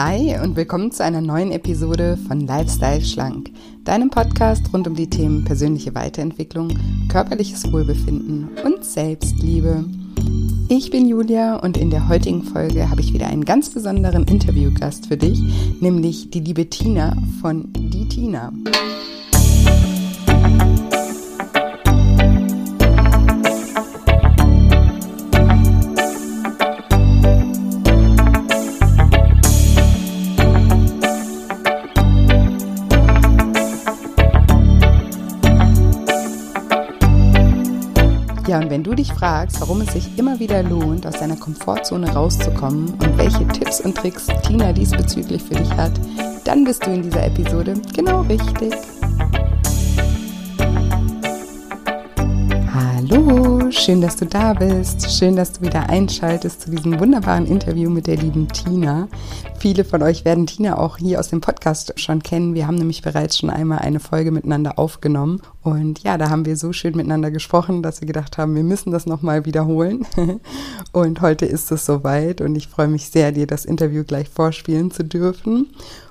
Hi und willkommen zu einer neuen Episode von Lifestyle Schlank, deinem Podcast rund um die Themen persönliche Weiterentwicklung, körperliches Wohlbefinden und Selbstliebe. Ich bin Julia und in der heutigen Folge habe ich wieder einen ganz besonderen Interviewgast für dich, nämlich die liebe Tina von Die Tina. Ja, und wenn du dich fragst, warum es sich immer wieder lohnt, aus deiner Komfortzone rauszukommen und welche Tipps und Tricks Tina diesbezüglich für dich hat, dann bist du in dieser Episode genau richtig. Hallo, schön, dass du da bist. Schön, dass du wieder einschaltest zu diesem wunderbaren Interview mit der lieben Tina. Viele von euch werden Tina auch hier aus dem Podcast schon kennen. Wir haben nämlich bereits schon einmal eine Folge miteinander aufgenommen. Und ja, da haben wir so schön miteinander gesprochen, dass wir gedacht haben, wir müssen das nochmal wiederholen. und heute ist es soweit und ich freue mich sehr, dir das Interview gleich vorspielen zu dürfen.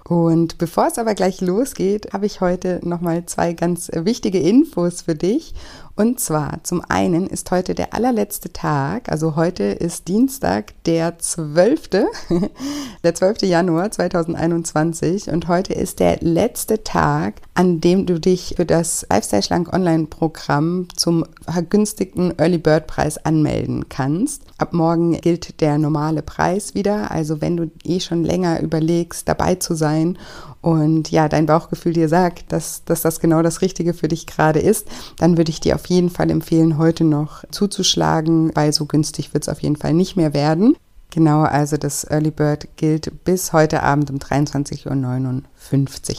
Und bevor es aber gleich losgeht, habe ich heute nochmal zwei ganz wichtige Infos für dich. Und zwar zum einen ist heute der allerletzte Tag, also heute ist Dienstag, der 12. der 12. Januar 2021 und heute ist der letzte Tag, an dem du dich für das Lifestyle Schlank Online Programm zum vergünstigten Early Bird Preis anmelden kannst. Ab morgen gilt der normale Preis wieder, also wenn du eh schon länger überlegst, dabei zu sein und ja, dein Bauchgefühl dir sagt, dass, dass das genau das Richtige für dich gerade ist, dann würde ich dir auf jeden Fall empfehlen, heute noch zuzuschlagen, weil so günstig wird es auf jeden Fall nicht mehr werden. Genau, also das Early Bird gilt bis heute Abend um 23.59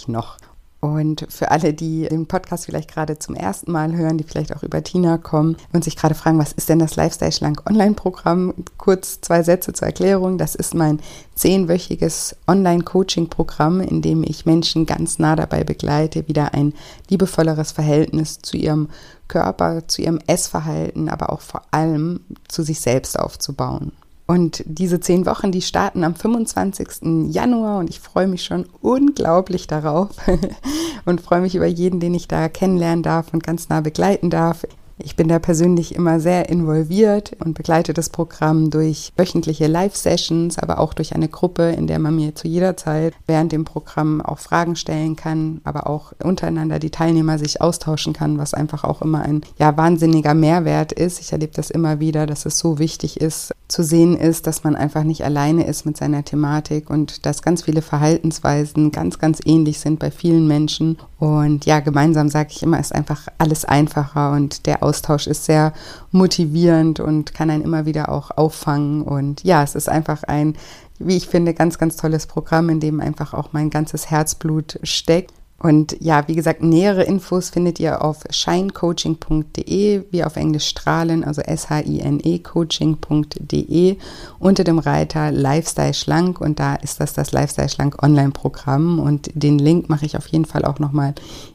Uhr noch. Und für alle, die den Podcast vielleicht gerade zum ersten Mal hören, die vielleicht auch über Tina kommen und sich gerade fragen, was ist denn das Lifestyle Schlank Online-Programm? Kurz zwei Sätze zur Erklärung. Das ist mein zehnwöchiges Online-Coaching-Programm, in dem ich Menschen ganz nah dabei begleite, wieder ein liebevolleres Verhältnis zu ihrem Körper, zu ihrem Essverhalten, aber auch vor allem zu sich selbst aufzubauen. Und diese zehn Wochen, die starten am 25. Januar und ich freue mich schon unglaublich darauf und freue mich über jeden, den ich da kennenlernen darf und ganz nah begleiten darf. Ich bin da persönlich immer sehr involviert und begleite das Programm durch wöchentliche Live-Sessions, aber auch durch eine Gruppe, in der man mir zu jeder Zeit während dem Programm auch Fragen stellen kann, aber auch untereinander die Teilnehmer sich austauschen kann, was einfach auch immer ein ja, wahnsinniger Mehrwert ist. Ich erlebe das immer wieder, dass es so wichtig ist, zu sehen ist, dass man einfach nicht alleine ist mit seiner Thematik und dass ganz viele Verhaltensweisen ganz, ganz ähnlich sind bei vielen Menschen. Und ja, gemeinsam sage ich immer, ist einfach alles einfacher und der Austausch ist sehr motivierend und kann einen immer wieder auch auffangen. Und ja, es ist einfach ein, wie ich finde, ganz, ganz tolles Programm, in dem einfach auch mein ganzes Herzblut steckt. Und ja, wie gesagt, nähere Infos findet ihr auf shinecoaching.de, wie auf Englisch strahlen, also S-H-I-N-E coaching.de unter dem Reiter Lifestyle Schlank. Und da ist das das Lifestyle Schlank Online-Programm. Und den Link mache ich auf jeden Fall auch nochmal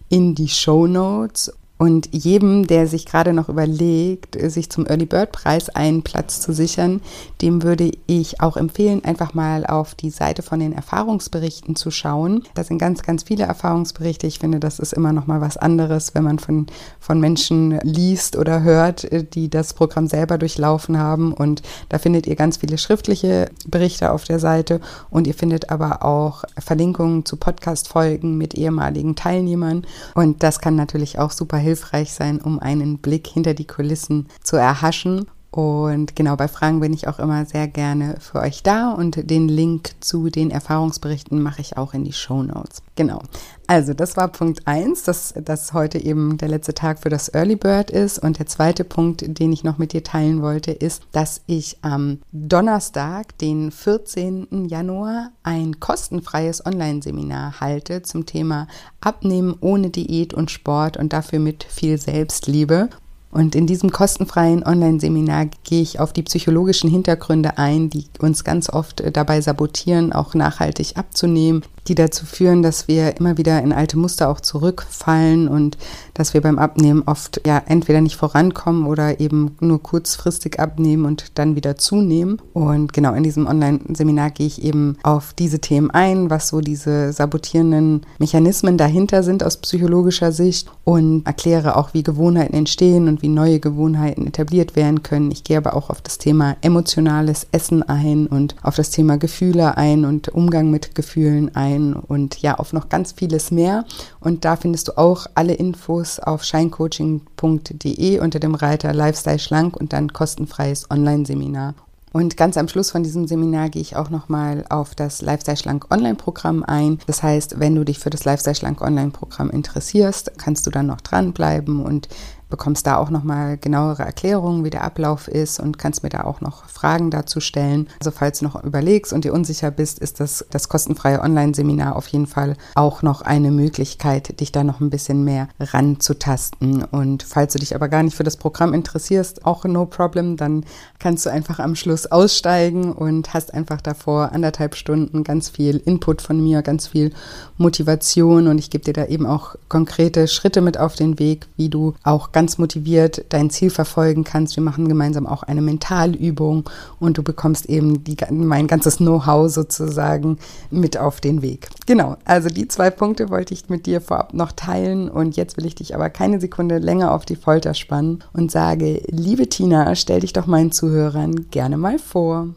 in die Show Notes und jedem, der sich gerade noch überlegt, sich zum Early Bird Preis einen Platz zu sichern, dem würde ich auch empfehlen, einfach mal auf die Seite von den Erfahrungsberichten zu schauen. Da sind ganz, ganz viele Erfahrungsberichte. Ich finde, das ist immer noch mal was anderes, wenn man von, von Menschen liest oder hört, die das Programm selber durchlaufen haben. Und da findet ihr ganz viele schriftliche Berichte auf der Seite und ihr findet aber auch Verlinkungen zu Podcast-Folgen mit ehemaligen Teilnehmern. Und das kann natürlich auch super hilfreich hilfreich sein, um einen Blick hinter die Kulissen zu erhaschen. Und genau bei Fragen bin ich auch immer sehr gerne für euch da und den Link zu den Erfahrungsberichten mache ich auch in die Show Notes. Genau. Also, das war Punkt 1, dass, dass heute eben der letzte Tag für das Early Bird ist. Und der zweite Punkt, den ich noch mit dir teilen wollte, ist, dass ich am Donnerstag, den 14. Januar, ein kostenfreies Online-Seminar halte zum Thema Abnehmen ohne Diät und Sport und dafür mit viel Selbstliebe. Und in diesem kostenfreien Online-Seminar gehe ich auf die psychologischen Hintergründe ein, die uns ganz oft äh, dabei sabotieren, auch nachhaltig abzunehmen, die dazu führen, dass wir immer wieder in alte Muster auch zurückfallen und dass wir beim Abnehmen oft ja entweder nicht vorankommen oder eben nur kurzfristig abnehmen und dann wieder zunehmen. Und genau in diesem Online-Seminar gehe ich eben auf diese Themen ein, was so diese sabotierenden Mechanismen dahinter sind aus psychologischer Sicht und erkläre auch, wie Gewohnheiten entstehen und wie neue Gewohnheiten etabliert werden können. Ich gehe aber auch auf das Thema emotionales Essen ein und auf das Thema Gefühle ein und Umgang mit Gefühlen ein und ja, auf noch ganz vieles mehr. Und da findest du auch alle Infos auf shinecoaching.de unter dem Reiter Lifestyle Schlank und dann kostenfreies Online-Seminar. Und ganz am Schluss von diesem Seminar gehe ich auch nochmal auf das Lifestyle Schlank Online-Programm ein. Das heißt, wenn du dich für das Lifestyle Schlank Online-Programm interessierst, kannst du dann noch dranbleiben und bekommst da auch nochmal genauere Erklärungen, wie der Ablauf ist und kannst mir da auch noch Fragen dazu stellen. Also falls du noch überlegst und dir unsicher bist, ist das, das kostenfreie Online-Seminar auf jeden Fall auch noch eine Möglichkeit, dich da noch ein bisschen mehr ranzutasten. Und falls du dich aber gar nicht für das Programm interessierst, auch no problem, dann kannst du einfach am Schluss aussteigen und hast einfach davor anderthalb Stunden ganz viel Input von mir, ganz viel Motivation und ich gebe dir da eben auch konkrete Schritte mit auf den Weg, wie du auch ganz ganz motiviert dein Ziel verfolgen kannst. Wir machen gemeinsam auch eine Mentalübung und du bekommst eben die, mein ganzes Know-how sozusagen mit auf den Weg. Genau, also die zwei Punkte wollte ich mit dir vorab noch teilen und jetzt will ich dich aber keine Sekunde länger auf die Folter spannen und sage, liebe Tina, stell dich doch meinen Zuhörern gerne mal vor.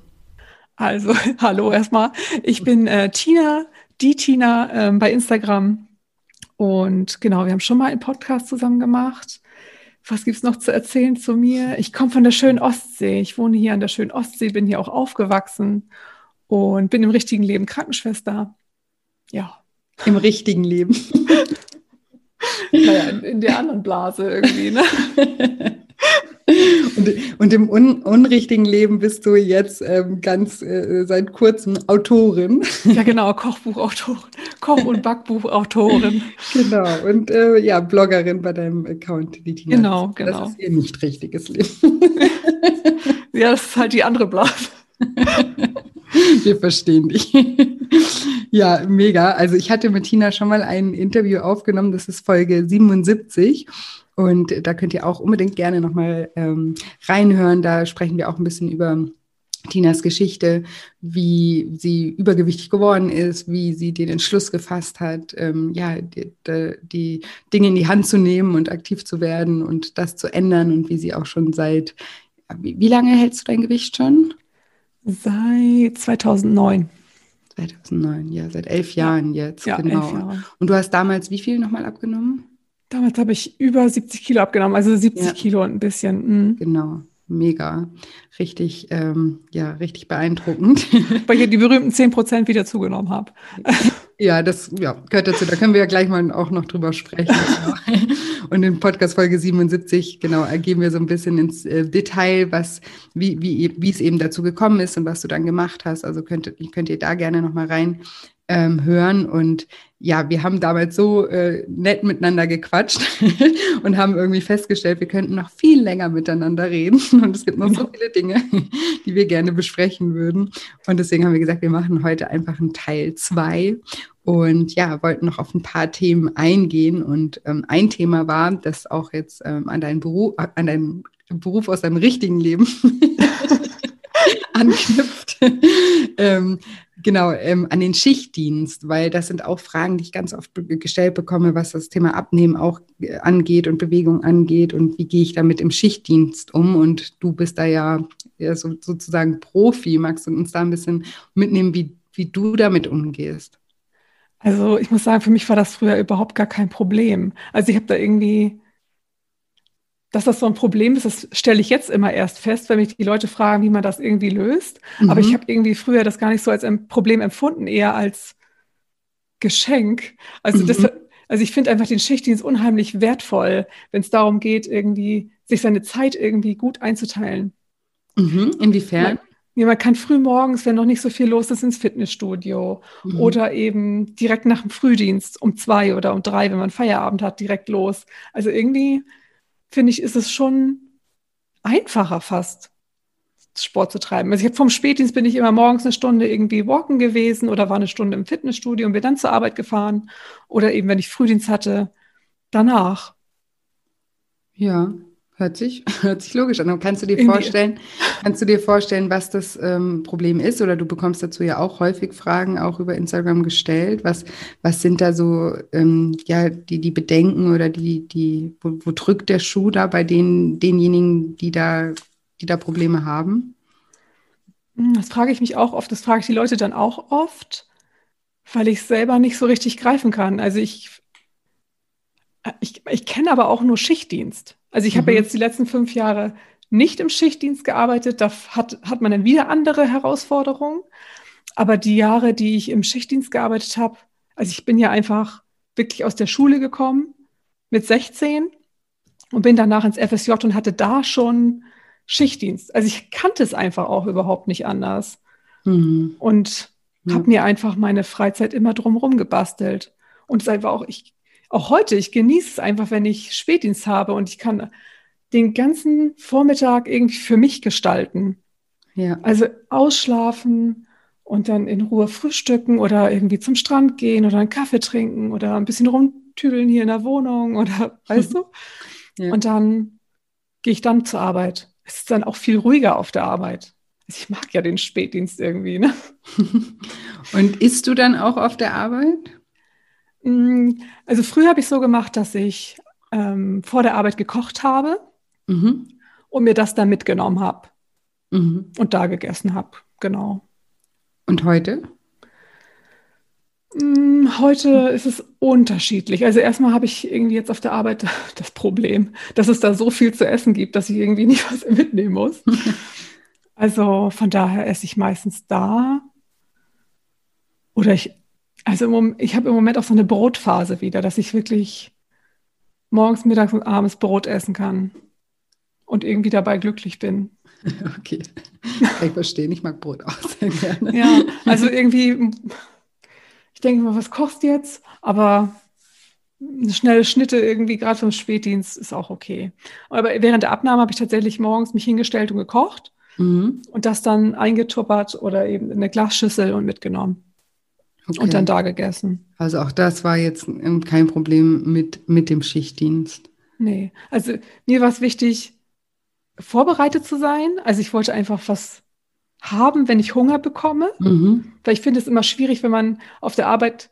Also, hallo erstmal. Ich bin äh, Tina, die Tina äh, bei Instagram. Und genau, wir haben schon mal einen Podcast zusammen gemacht was gibt's noch zu erzählen zu mir? Ich komme von der schönen Ostsee. Ich wohne hier an der schönen Ostsee, bin hier auch aufgewachsen und bin im richtigen Leben Krankenschwester. Ja. Im richtigen Leben. naja, in, in der anderen Blase irgendwie, ne? Und, und im un, unrichtigen Leben bist du jetzt ähm, ganz äh, seit kurzem Autorin. Ja, genau, Kochbuchautorin, Koch- und Backbuchautorin. genau, und äh, ja, Bloggerin bei deinem Account, die Tina. Genau, genau. Das ist ihr nicht richtiges Leben. ja, das ist halt die andere Blase. Wir verstehen dich. Ja, mega. Also ich hatte mit Tina schon mal ein Interview aufgenommen, das ist Folge 77. Und da könnt ihr auch unbedingt gerne nochmal ähm, reinhören. Da sprechen wir auch ein bisschen über Tinas Geschichte, wie sie übergewichtig geworden ist, wie sie den Entschluss gefasst hat, ähm, ja, die, die, Dinge in die Hand zu nehmen und aktiv zu werden und das zu ändern und wie sie auch schon seit, wie, wie lange hältst du dein Gewicht schon? Seit 2009. 2009, ja, seit elf Jahren jetzt, ja, genau. Jahre. Und du hast damals wie viel nochmal abgenommen? Damals habe ich über 70 Kilo abgenommen, also 70 ja. Kilo und ein bisschen. Mhm. Genau, mega. Richtig, ähm, ja, richtig beeindruckend. Weil ich die berühmten 10 Prozent wieder zugenommen habe. Ja, das ja, gehört dazu. Da können wir ja gleich mal auch noch drüber sprechen. Genau. Und in Podcast Folge 77, genau, gehen wir so ein bisschen ins äh, Detail, was, wie, wie, wie es eben dazu gekommen ist und was du dann gemacht hast. Also könnt, könnt ihr da gerne nochmal rein ähm, hören. Und ja, wir haben damals so äh, nett miteinander gequatscht und haben irgendwie festgestellt, wir könnten noch viel länger miteinander reden. Und es gibt noch so viele Dinge, die wir gerne besprechen würden. Und deswegen haben wir gesagt, wir machen heute einfach einen Teil zwei und ja, wollten noch auf ein paar Themen eingehen. Und ähm, ein Thema war, das auch jetzt ähm, an deinen Beruf, an deinen Beruf aus deinem richtigen Leben anknüpft. ähm, Genau, ähm, an den Schichtdienst, weil das sind auch Fragen, die ich ganz oft gestellt bekomme, was das Thema Abnehmen auch äh, angeht und Bewegung angeht und wie gehe ich damit im Schichtdienst um. Und du bist da ja, ja so, sozusagen Profi. Magst du uns da ein bisschen mitnehmen, wie, wie du damit umgehst? Also ich muss sagen, für mich war das früher überhaupt gar kein Problem. Also ich habe da irgendwie dass das so ein Problem ist, das stelle ich jetzt immer erst fest, wenn mich die Leute fragen, wie man das irgendwie löst. Mhm. Aber ich habe irgendwie früher das gar nicht so als ein Problem empfunden, eher als Geschenk. Also, mhm. das, also ich finde einfach den Schichtdienst unheimlich wertvoll, wenn es darum geht, irgendwie sich seine Zeit irgendwie gut einzuteilen. Mhm. Inwiefern? Man, ja, man kann früh morgens, wenn noch nicht so viel los ist, ins Fitnessstudio mhm. oder eben direkt nach dem Frühdienst um zwei oder um drei, wenn man Feierabend hat, direkt los. Also irgendwie finde ich, ist es schon einfacher fast, Sport zu treiben. Also ich habe vom Spätdienst bin ich immer morgens eine Stunde irgendwie walken gewesen oder war eine Stunde im Fitnessstudio und bin dann zur Arbeit gefahren. Oder eben, wenn ich Frühdienst hatte, danach. Ja, hört sich, hört sich logisch an. kannst du dir vorstellen, kannst du dir vorstellen, was das ähm, Problem ist? Oder du bekommst dazu ja auch häufig Fragen auch über Instagram gestellt. Was, was sind da so ähm, ja, die, die Bedenken oder die, die, wo, wo drückt der Schuh da bei den, denjenigen, die da die da Probleme haben? Hm, das frage ich mich auch oft, das frage ich die Leute dann auch oft, weil ich selber nicht so richtig greifen kann. Also ich, ich, ich kenne aber auch nur Schichtdienst. Also ich mhm. habe ja jetzt die letzten fünf Jahre nicht im Schichtdienst gearbeitet, da hat, hat man dann wieder andere Herausforderungen. Aber die Jahre, die ich im Schichtdienst gearbeitet habe, also ich bin ja einfach wirklich aus der Schule gekommen mit 16 und bin danach ins FSJ und hatte da schon Schichtdienst. Also ich kannte es einfach auch überhaupt nicht anders. Mhm. Und ja. habe mir einfach meine Freizeit immer drumherum gebastelt. Und es einfach auch, ich, auch heute, ich genieße es einfach, wenn ich Spätdienst habe und ich kann den ganzen Vormittag irgendwie für mich gestalten. Ja. Also ausschlafen und dann in Ruhe frühstücken oder irgendwie zum Strand gehen oder einen Kaffee trinken oder ein bisschen rumtüdeln hier in der Wohnung oder weißt du? Ja. Und dann gehe ich dann zur Arbeit es ist dann auch viel ruhiger auf der Arbeit. Also ich mag ja den Spätdienst irgendwie. Ne? Und isst du dann auch auf der Arbeit? Mm, also früher habe ich so gemacht, dass ich ähm, vor der Arbeit gekocht habe mhm. und mir das dann mitgenommen habe mhm. und da gegessen habe. Genau. Und heute? Hm, heute ist es unterschiedlich. Also erstmal habe ich irgendwie jetzt auf der Arbeit das Problem, dass es da so viel zu essen gibt, dass ich irgendwie nicht was mitnehmen muss. Also von daher esse ich meistens da. Oder ich, also ich habe im Moment auch so eine Brotphase wieder, dass ich wirklich morgens, mittags und abends Brot essen kann und irgendwie dabei glücklich bin. Okay, ich verstehe, ich mag Brot auch sehr gerne. Ja, also irgendwie ich denke mal, was kochst du jetzt? Aber eine schnelle Schnitte irgendwie, gerade vom Spätdienst, ist auch okay. Aber während der Abnahme habe ich tatsächlich morgens mich hingestellt und gekocht mhm. und das dann eingetuppert oder eben in eine Glasschüssel und mitgenommen. Okay. Und dann da gegessen. Also auch das war jetzt kein Problem mit, mit dem Schichtdienst. Nee, also mir war es wichtig, vorbereitet zu sein. Also ich wollte einfach was haben, wenn ich Hunger bekomme. Mhm. Weil ich finde es immer schwierig, wenn man auf der Arbeit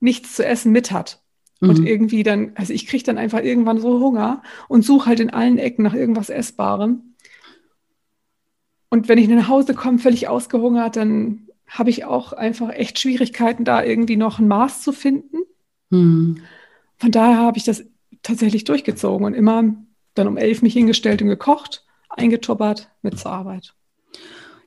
nichts zu essen mit hat. Mhm. Und irgendwie dann, also ich kriege dann einfach irgendwann so Hunger und suche halt in allen Ecken nach irgendwas Essbarem. Und wenn ich nach Hause komme, völlig ausgehungert, dann habe ich auch einfach echt Schwierigkeiten, da irgendwie noch ein Maß zu finden. Mhm. Von daher habe ich das tatsächlich durchgezogen und immer dann um elf mich hingestellt und gekocht, eingetuppert mit zur Arbeit.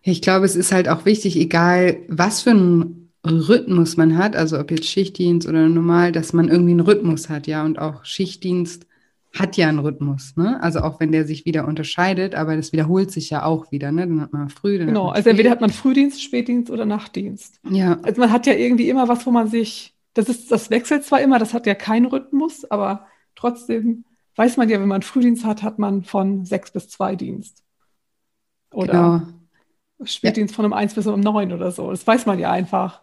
Ich glaube, es ist halt auch wichtig, egal was für einen Rhythmus man hat, also ob jetzt Schichtdienst oder normal, dass man irgendwie einen Rhythmus hat, ja. Und auch Schichtdienst hat ja einen Rhythmus, ne? Also auch wenn der sich wieder unterscheidet, aber das wiederholt sich ja auch wieder, ne? Dann hat man früh, dann Genau, also entweder hat man Frühdienst, Spätdienst oder Nachtdienst. Ja. Also man hat ja irgendwie immer was, wo man sich, das ist, das wechselt zwar immer, das hat ja keinen Rhythmus, aber trotzdem weiß man ja, wenn man Frühdienst hat, hat man von sechs bis zwei Dienst. Oder genau. Spätdienst ja. von um eins bis um neun oder so. Das weiß man ja einfach.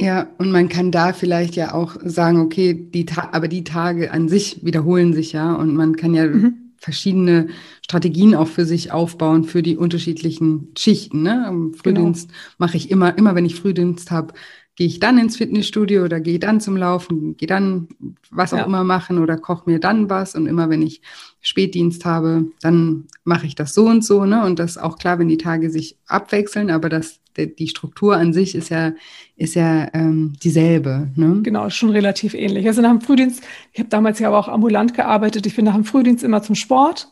Ja, und man kann da vielleicht ja auch sagen, okay, die aber die Tage an sich wiederholen sich ja und man kann ja mhm. verschiedene Strategien auch für sich aufbauen für die unterschiedlichen Schichten. Ne? Am Frühdienst genau. mache ich immer, immer wenn ich Frühdienst habe, gehe ich dann ins Fitnessstudio oder gehe dann zum Laufen, gehe dann was auch ja. immer machen oder koche mir dann was. Und immer wenn ich Spätdienst habe, dann mache ich das so und so. Ne? Und das ist auch klar, wenn die Tage sich abwechseln, aber das, die Struktur an sich ist ja, ist ja ähm, dieselbe. Ne? Genau, schon relativ ähnlich. Also nach dem Frühdienst, ich habe damals ja aber auch ambulant gearbeitet. Ich bin nach dem Frühdienst immer zum Sport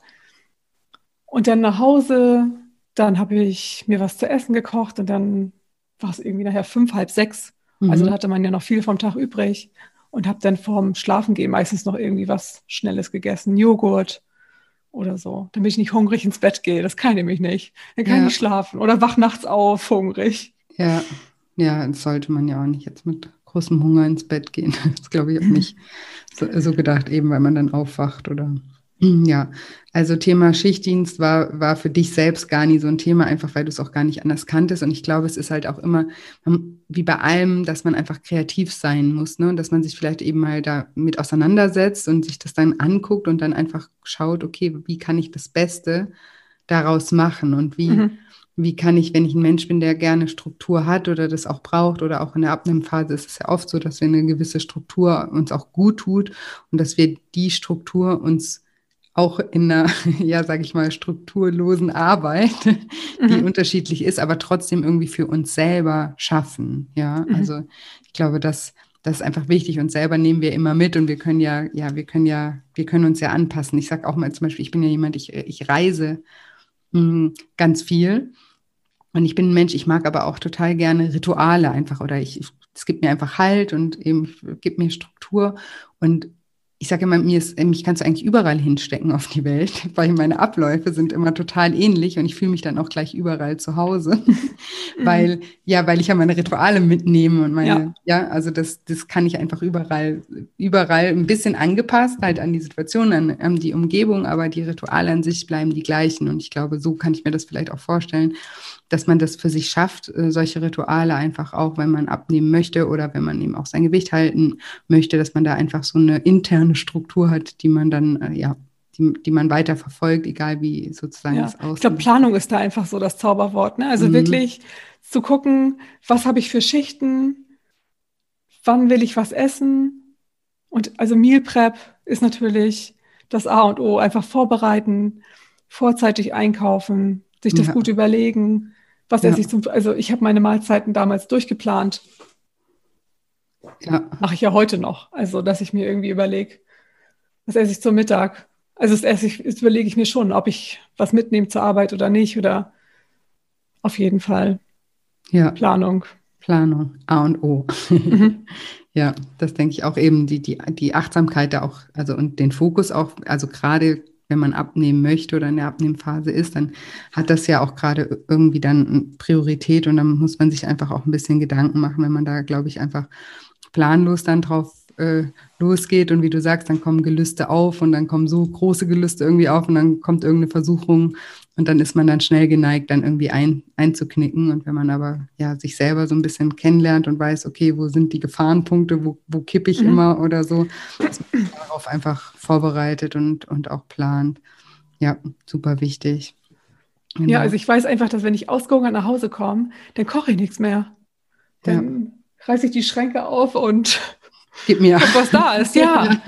und dann nach Hause. Dann habe ich mir was zu essen gekocht und dann war es irgendwie nachher fünf, halb sechs. Mhm. Also da hatte man ja noch viel vom Tag übrig und habe dann vorm Schlafengehen meistens noch irgendwie was Schnelles gegessen, Joghurt oder so, damit ich nicht hungrig ins Bett gehe. Das kann ich nämlich nicht. Dann kann ja. ich nicht schlafen oder wach nachts auf, hungrig. Ja, ja, das sollte man ja auch nicht jetzt mit großem Hunger ins Bett gehen. Das glaube ich auch nicht so, so, gedacht, eben weil man dann aufwacht oder. Ja, also Thema Schichtdienst war, war für dich selbst gar nie so ein Thema, einfach weil du es auch gar nicht anders kanntest. Und ich glaube, es ist halt auch immer, wie bei allem, dass man einfach kreativ sein muss, ne? dass man sich vielleicht eben mal damit auseinandersetzt und sich das dann anguckt und dann einfach schaut, okay, wie kann ich das Beste daraus machen und wie, mhm. wie kann ich, wenn ich ein Mensch bin, der gerne Struktur hat oder das auch braucht oder auch in der Abnehmphase ist es ja oft so, dass wir eine gewisse Struktur uns auch gut tut und dass wir die Struktur uns auch in einer, ja, sage ich mal, strukturlosen Arbeit, die mhm. unterschiedlich ist, aber trotzdem irgendwie für uns selber schaffen. Ja, mhm. also ich glaube, dass das ist einfach wichtig. Uns selber nehmen wir immer mit und wir können ja, ja, wir können ja, wir können uns ja anpassen. Ich sage auch mal zum Beispiel, ich bin ja jemand, ich, ich reise mh, hm, ganz viel. Und ich bin ein Mensch, ich mag aber auch total gerne Rituale einfach oder ich, es gibt mir einfach Halt und eben gibt mir Struktur. Und ich sage immer, mir ist, mich kannst du eigentlich überall hinstecken auf die Welt, weil meine Abläufe sind immer total ähnlich und ich fühle mich dann auch gleich überall zu Hause, mhm. weil, ja, weil ich ja meine Rituale mitnehme und meine, ja, ja also das, das kann ich einfach überall, überall ein bisschen angepasst, halt an die Situation, an, an die Umgebung, aber die Rituale an sich bleiben die gleichen und ich glaube, so kann ich mir das vielleicht auch vorstellen dass man das für sich schafft, äh, solche Rituale einfach auch, wenn man abnehmen möchte oder wenn man eben auch sein Gewicht halten möchte, dass man da einfach so eine interne Struktur hat, die man dann, äh, ja, die, die man weiter verfolgt, egal wie sozusagen ja. aussieht. Ich glaube, Planung ist da einfach so das Zauberwort. Ne? Also mhm. wirklich zu gucken, was habe ich für Schichten, wann will ich was essen. Und also Meal Prep ist natürlich das A und O. Einfach vorbereiten, vorzeitig einkaufen, sich das ja. gut überlegen. Was ja. esse ich zum, also ich habe meine Mahlzeiten damals durchgeplant. Ja. Mache ich ja heute noch. Also, dass ich mir irgendwie überlege, was esse ich zum Mittag? Also, das, esse ich, das überlege ich mir schon, ob ich was mitnehme zur Arbeit oder nicht. Oder auf jeden Fall. Ja. Planung. Planung, A und O. Mhm. ja, das denke ich auch eben, die, die, die Achtsamkeit da auch, also und den Fokus auch, also gerade wenn man abnehmen möchte oder in der Abnehmphase ist, dann hat das ja auch gerade irgendwie dann Priorität und dann muss man sich einfach auch ein bisschen Gedanken machen, wenn man da, glaube ich, einfach planlos dann drauf äh, losgeht und wie du sagst, dann kommen Gelüste auf und dann kommen so große Gelüste irgendwie auf und dann kommt irgendeine Versuchung und dann ist man dann schnell geneigt, dann irgendwie ein, einzuknicken. Und wenn man aber ja sich selber so ein bisschen kennenlernt und weiß, okay, wo sind die Gefahrenpunkte, wo, wo kippe ich mhm. immer oder so, dass man darauf einfach vorbereitet und, und auch plant. Ja, super wichtig. Genau. Ja, also ich weiß einfach, dass wenn ich ausgehungert nach Hause komme, dann koche ich nichts mehr. Dann ja. reiße ich die Schränke auf und Gib mir. was da ist. Ja.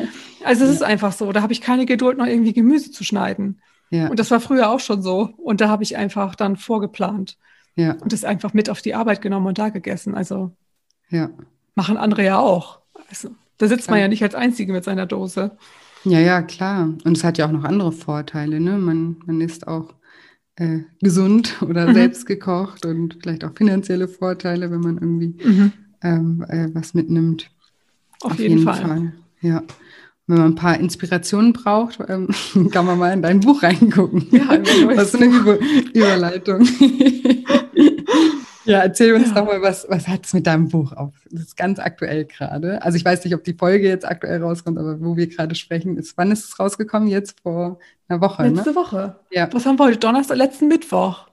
Also es ist einfach so. Da habe ich keine Geduld, noch irgendwie Gemüse zu schneiden. Ja. Und das war früher auch schon so. Und da habe ich einfach dann vorgeplant. Ja. Und das einfach mit auf die Arbeit genommen und da gegessen. Also ja. machen andere ja auch. Also, da sitzt man ja nicht als Einzige mit seiner Dose. Ja, ja, klar. Und es hat ja auch noch andere Vorteile. Ne? Man, man ist auch äh, gesund oder mhm. selbst gekocht und vielleicht auch finanzielle Vorteile, wenn man irgendwie mhm. ähm, äh, was mitnimmt. Auf, Auf jeden, jeden, Fall. Fall. Ja wenn man ein paar Inspirationen braucht, ähm, kann man mal in dein Buch reingucken. Ja, was ist eine Über Überleitung. ja, erzähl uns ja. doch mal, was, was hat es mit deinem Buch auf? Das ist ganz aktuell gerade. Also ich weiß nicht, ob die Folge jetzt aktuell rauskommt, aber wo wir gerade sprechen, ist, wann ist es rausgekommen? Jetzt vor einer Woche, Letzte ne? Woche. Ja. Was haben wir heute? Donnerstag, letzten Mittwoch.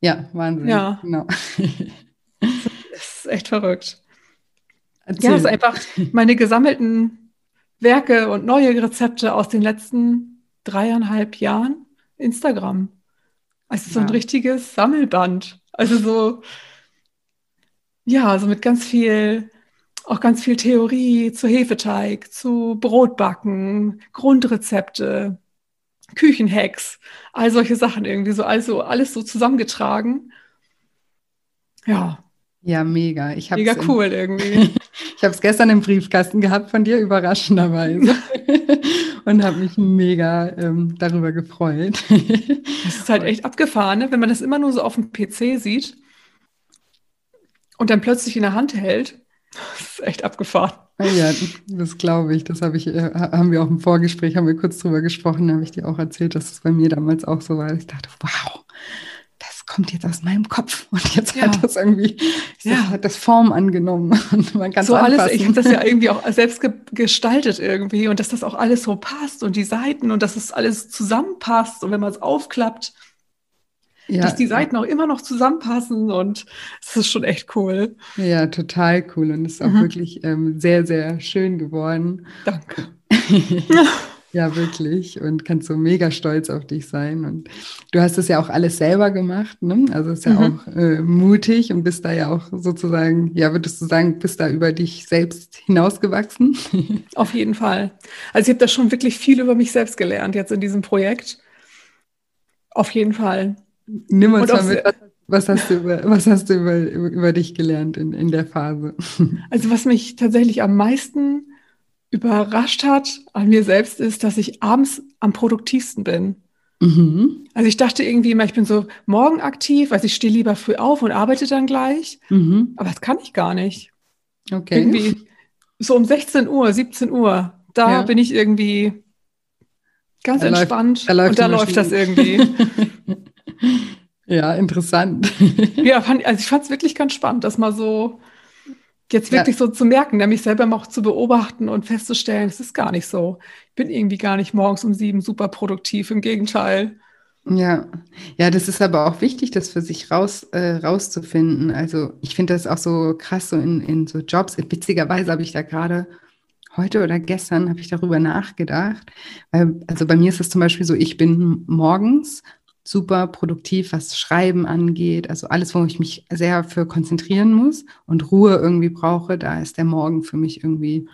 Ja, Wahnsinn. Ja. Genau. das ist echt verrückt. Erzähl. Ja, es ist einfach meine gesammelten Werke und neue Rezepte aus den letzten dreieinhalb Jahren Instagram. Also so ein richtiges Sammelband. Also so, ja, so mit ganz viel, auch ganz viel Theorie zu Hefeteig, zu Brotbacken, Grundrezepte, Küchenhacks, all solche Sachen irgendwie so, also alles so zusammengetragen. Ja. Ja, mega. Ich mega cool irgendwie. Ich habe es gestern im Briefkasten gehabt von dir, überraschenderweise. und habe mich mega ähm, darüber gefreut. Das ist halt echt abgefahren, ne? wenn man das immer nur so auf dem PC sieht und dann plötzlich in der Hand hält. Das ist echt abgefahren. Ja, das glaube ich. Das habe ich, äh, haben wir auch im Vorgespräch, haben wir kurz drüber gesprochen, da habe ich dir auch erzählt, dass es bei mir damals auch so war. Ich dachte, wow, kommt jetzt aus meinem Kopf und jetzt ja. hat das irgendwie, ja. das, hat das Form angenommen und man kann so alles, ich habe das ja irgendwie auch selbst ge gestaltet irgendwie und dass das auch alles so passt und die Seiten und dass es alles zusammenpasst und wenn man es aufklappt, ja. dass die Seiten auch immer noch zusammenpassen und es ist schon echt cool. Ja, total cool und es ist auch mhm. wirklich ähm, sehr, sehr schön geworden. Danke. Ja, wirklich. Und kannst so mega stolz auf dich sein. Und du hast das ja auch alles selber gemacht, ne? Also ist ja mhm. auch äh, mutig und bist da ja auch sozusagen, ja, würdest du sagen, bist da über dich selbst hinausgewachsen? Auf jeden Fall. Also ich habe da schon wirklich viel über mich selbst gelernt jetzt in diesem Projekt. Auf jeden Fall. Nimm uns mal mit, was hast du, über, was hast du über, über dich gelernt in, in der Phase? Also was mich tatsächlich am meisten überrascht hat an mir selbst ist, dass ich abends am produktivsten bin. Mhm. Also ich dachte irgendwie immer, ich bin so morgen aktiv, also ich stehe lieber früh auf und arbeite dann gleich. Mhm. Aber das kann ich gar nicht. Okay. Irgendwie so um 16 Uhr, 17 Uhr, da ja. bin ich irgendwie ganz da entspannt läuft, da und da läuft das irgendwie. ja, interessant. ja, fand, also ich fand es wirklich ganz spannend, das mal so jetzt wirklich ja. so zu merken, nämlich selber auch zu beobachten und festzustellen, es ist gar nicht so. Ich bin irgendwie gar nicht morgens um sieben super produktiv, im Gegenteil. Ja, ja, das ist aber auch wichtig, das für sich raus, äh, rauszufinden. Also ich finde das auch so krass, so in, in so Jobs. Witzigerweise habe ich da gerade heute oder gestern habe ich darüber nachgedacht. Weil, also bei mir ist es zum Beispiel so, ich bin morgens super produktiv, was Schreiben angeht. Also alles, wo ich mich sehr für konzentrieren muss und Ruhe irgendwie brauche, da ist der Morgen für mich irgendwie,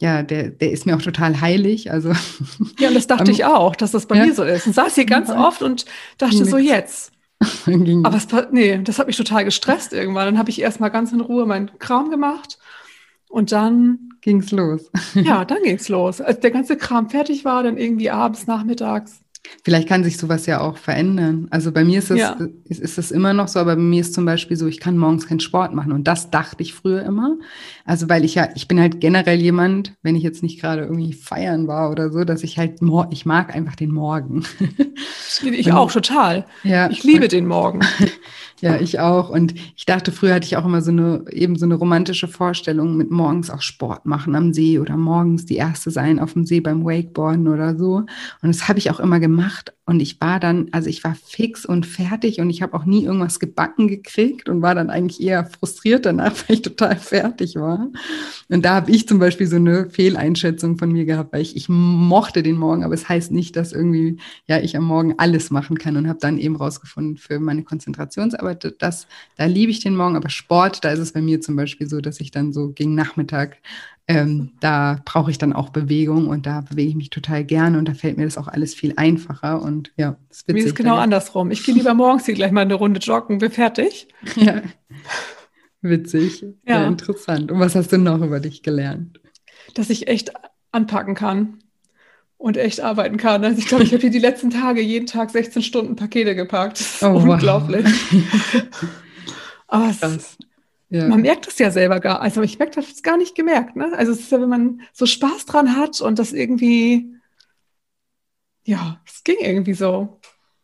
ja, der, der ist mir auch total heilig. Also ja, und das dachte ich auch, dass das bei ja. mir so ist. Und saß hier ganz oft und dachte so jetzt. Aber es, nee, das hat mich total gestresst irgendwann. Dann habe ich erstmal ganz in Ruhe meinen Kram gemacht und dann ging es los. Ja, dann ging es los. Als der ganze Kram fertig war, dann irgendwie abends, nachmittags, Vielleicht kann sich sowas ja auch verändern. Also bei mir ist es, ja. ist, ist es immer noch so, aber bei mir ist zum Beispiel so, ich kann morgens keinen Sport machen. Und das dachte ich früher immer. Also weil ich ja, ich bin halt generell jemand, wenn ich jetzt nicht gerade irgendwie feiern war oder so, dass ich halt, ich mag einfach den Morgen. Ich auch total. Ja. Ich liebe den Morgen. Ja, ich auch. Und ich dachte, früher hatte ich auch immer so eine, eben so eine romantische Vorstellung mit morgens auch Sport machen am See oder morgens die erste sein auf dem See beim Wakeboarden oder so. Und das habe ich auch immer gemacht. Und ich war dann, also ich war fix und fertig und ich habe auch nie irgendwas gebacken gekriegt und war dann eigentlich eher frustriert danach, weil ich total fertig war. Und da habe ich zum Beispiel so eine Fehleinschätzung von mir gehabt, weil ich, ich mochte den Morgen, aber es heißt nicht, dass irgendwie, ja, ich am Morgen alles machen kann und habe dann eben rausgefunden für meine Konzentrationsarbeit, das, da liebe ich den Morgen, aber Sport, da ist es bei mir zum Beispiel so, dass ich dann so gegen Nachmittag ähm, da brauche ich dann auch Bewegung und da bewege ich mich total gerne und da fällt mir das auch alles viel einfacher und ja, das ist witzig. Mir ist genau andersrum. Ich gehe lieber morgens hier gleich mal eine Runde joggen, bin fertig. Ja, witzig, ja. Sehr interessant. Und was hast du noch über dich gelernt? Dass ich echt anpacken kann und echt arbeiten kann. Also ich glaube, ich habe hier die letzten Tage jeden Tag 16 Stunden Pakete gepackt. Das ist oh, unglaublich. Wow. Aber es, ja. Man merkt es ja selber gar, also ich merke das gar nicht gemerkt. Ne? Also es ist ja, wenn man so Spaß dran hat und das irgendwie, ja, es ging irgendwie so.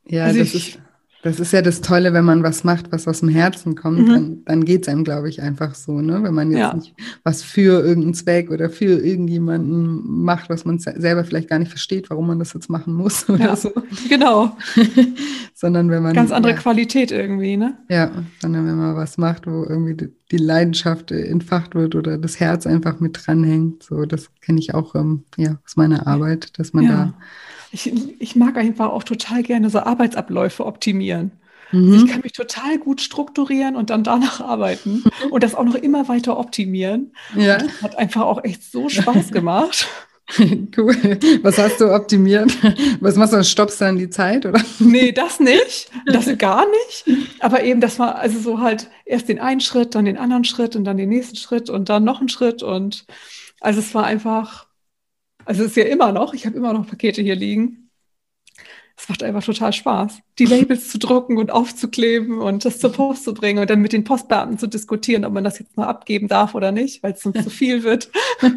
Ja, also das ich, ist das ist ja das Tolle, wenn man was macht, was aus dem Herzen kommt, mhm. dann, dann geht es einem, glaube ich, einfach so, ne? Wenn man jetzt ja. nicht was für irgendeinen Zweck oder für irgendjemanden macht, was man selber vielleicht gar nicht versteht, warum man das jetzt machen muss oder ja, so. Genau. sondern wenn man. Ganz andere ja, Qualität irgendwie, ne? Ja, sondern wenn man was macht, wo irgendwie die, die Leidenschaft entfacht wird oder das Herz einfach mit dranhängt. So, das kenne ich auch ähm, ja, aus meiner Arbeit, dass man da ich, ich mag einfach auch total gerne so Arbeitsabläufe optimieren. Mhm. Ich kann mich total gut strukturieren und dann danach arbeiten und das auch noch immer weiter optimieren. Ja. Das hat einfach auch echt so Spaß gemacht. Cool. Was hast du optimiert? Was machst du? Stoppst du dann die Zeit, oder? Nee, das nicht. Das gar nicht. Aber eben, das war also so halt erst den einen Schritt, dann den anderen Schritt und dann den nächsten Schritt und dann noch einen Schritt. Und also es war einfach, also es ist ja immer noch, ich habe immer noch Pakete hier liegen. Es macht einfach total Spaß, die Labels zu drucken und aufzukleben und das zur Post zu bringen und dann mit den Postbeamten zu diskutieren, ob man das jetzt noch abgeben darf oder nicht, weil es sonst zu viel wird.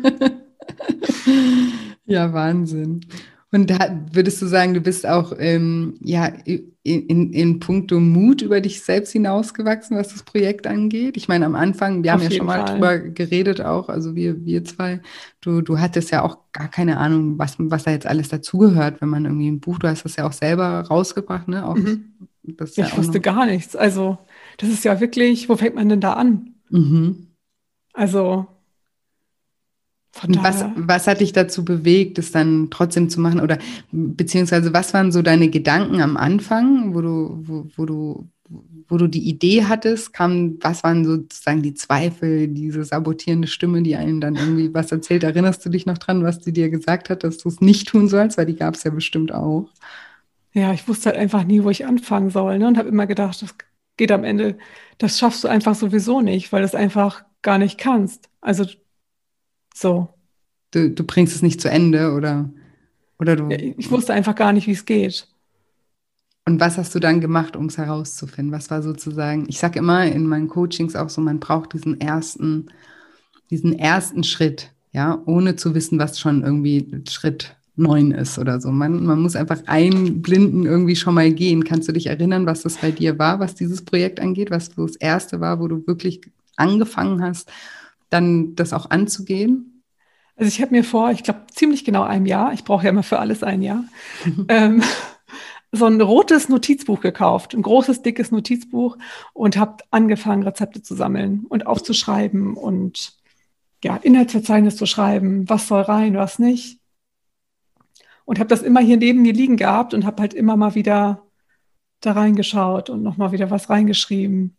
ja, Wahnsinn. Und da würdest du sagen, du bist auch ähm, ja, in, in, in puncto Mut über dich selbst hinausgewachsen, was das Projekt angeht? Ich meine, am Anfang, wir Auf haben ja schon mal Fall. drüber geredet auch, also wir, wir zwei, du, du hattest ja auch gar keine Ahnung, was, was da jetzt alles dazugehört, wenn man irgendwie ein Buch, du hast das ja auch selber rausgebracht, ne? Auch, mhm. ich ja wusste gar nichts. Also, das ist ja wirklich, wo fängt man denn da an? Mhm. Also, was, was hat dich dazu bewegt, es dann trotzdem zu machen? Oder beziehungsweise was waren so deine Gedanken am Anfang, wo du, wo, wo du, wo du die Idee hattest? Kam, was waren sozusagen die Zweifel, diese sabotierende Stimme, die einem dann irgendwie was erzählt? Erinnerst du dich noch dran, was sie dir gesagt hat, dass du es nicht tun sollst? Weil die gab es ja bestimmt auch. Ja, ich wusste halt einfach nie, wo ich anfangen soll. Ne? Und habe immer gedacht, das geht am Ende, das schaffst du einfach sowieso nicht, weil du es einfach gar nicht kannst. Also so. Du, du bringst es nicht zu Ende oder, oder du. Ich wusste einfach gar nicht, wie es geht. Und was hast du dann gemacht, um es herauszufinden? Was war sozusagen, ich sage immer in meinen Coachings auch so, man braucht diesen ersten, diesen ersten Schritt, ja, ohne zu wissen, was schon irgendwie Schritt neun ist oder so. Man, man muss einfach einblinden irgendwie schon mal gehen. Kannst du dich erinnern, was das bei dir war, was dieses Projekt angeht, was das erste war, wo du wirklich angefangen hast, dann das auch anzugehen? Also ich habe mir vor, ich glaube ziemlich genau einem Jahr, ich brauche ja immer für alles ein Jahr, mhm. ähm, so ein rotes Notizbuch gekauft, ein großes, dickes Notizbuch und habe angefangen, Rezepte zu sammeln und aufzuschreiben und ja, Inhaltsverzeichnis zu schreiben, was soll rein, was nicht. Und habe das immer hier neben mir liegen gehabt und habe halt immer mal wieder da reingeschaut und nochmal wieder was reingeschrieben.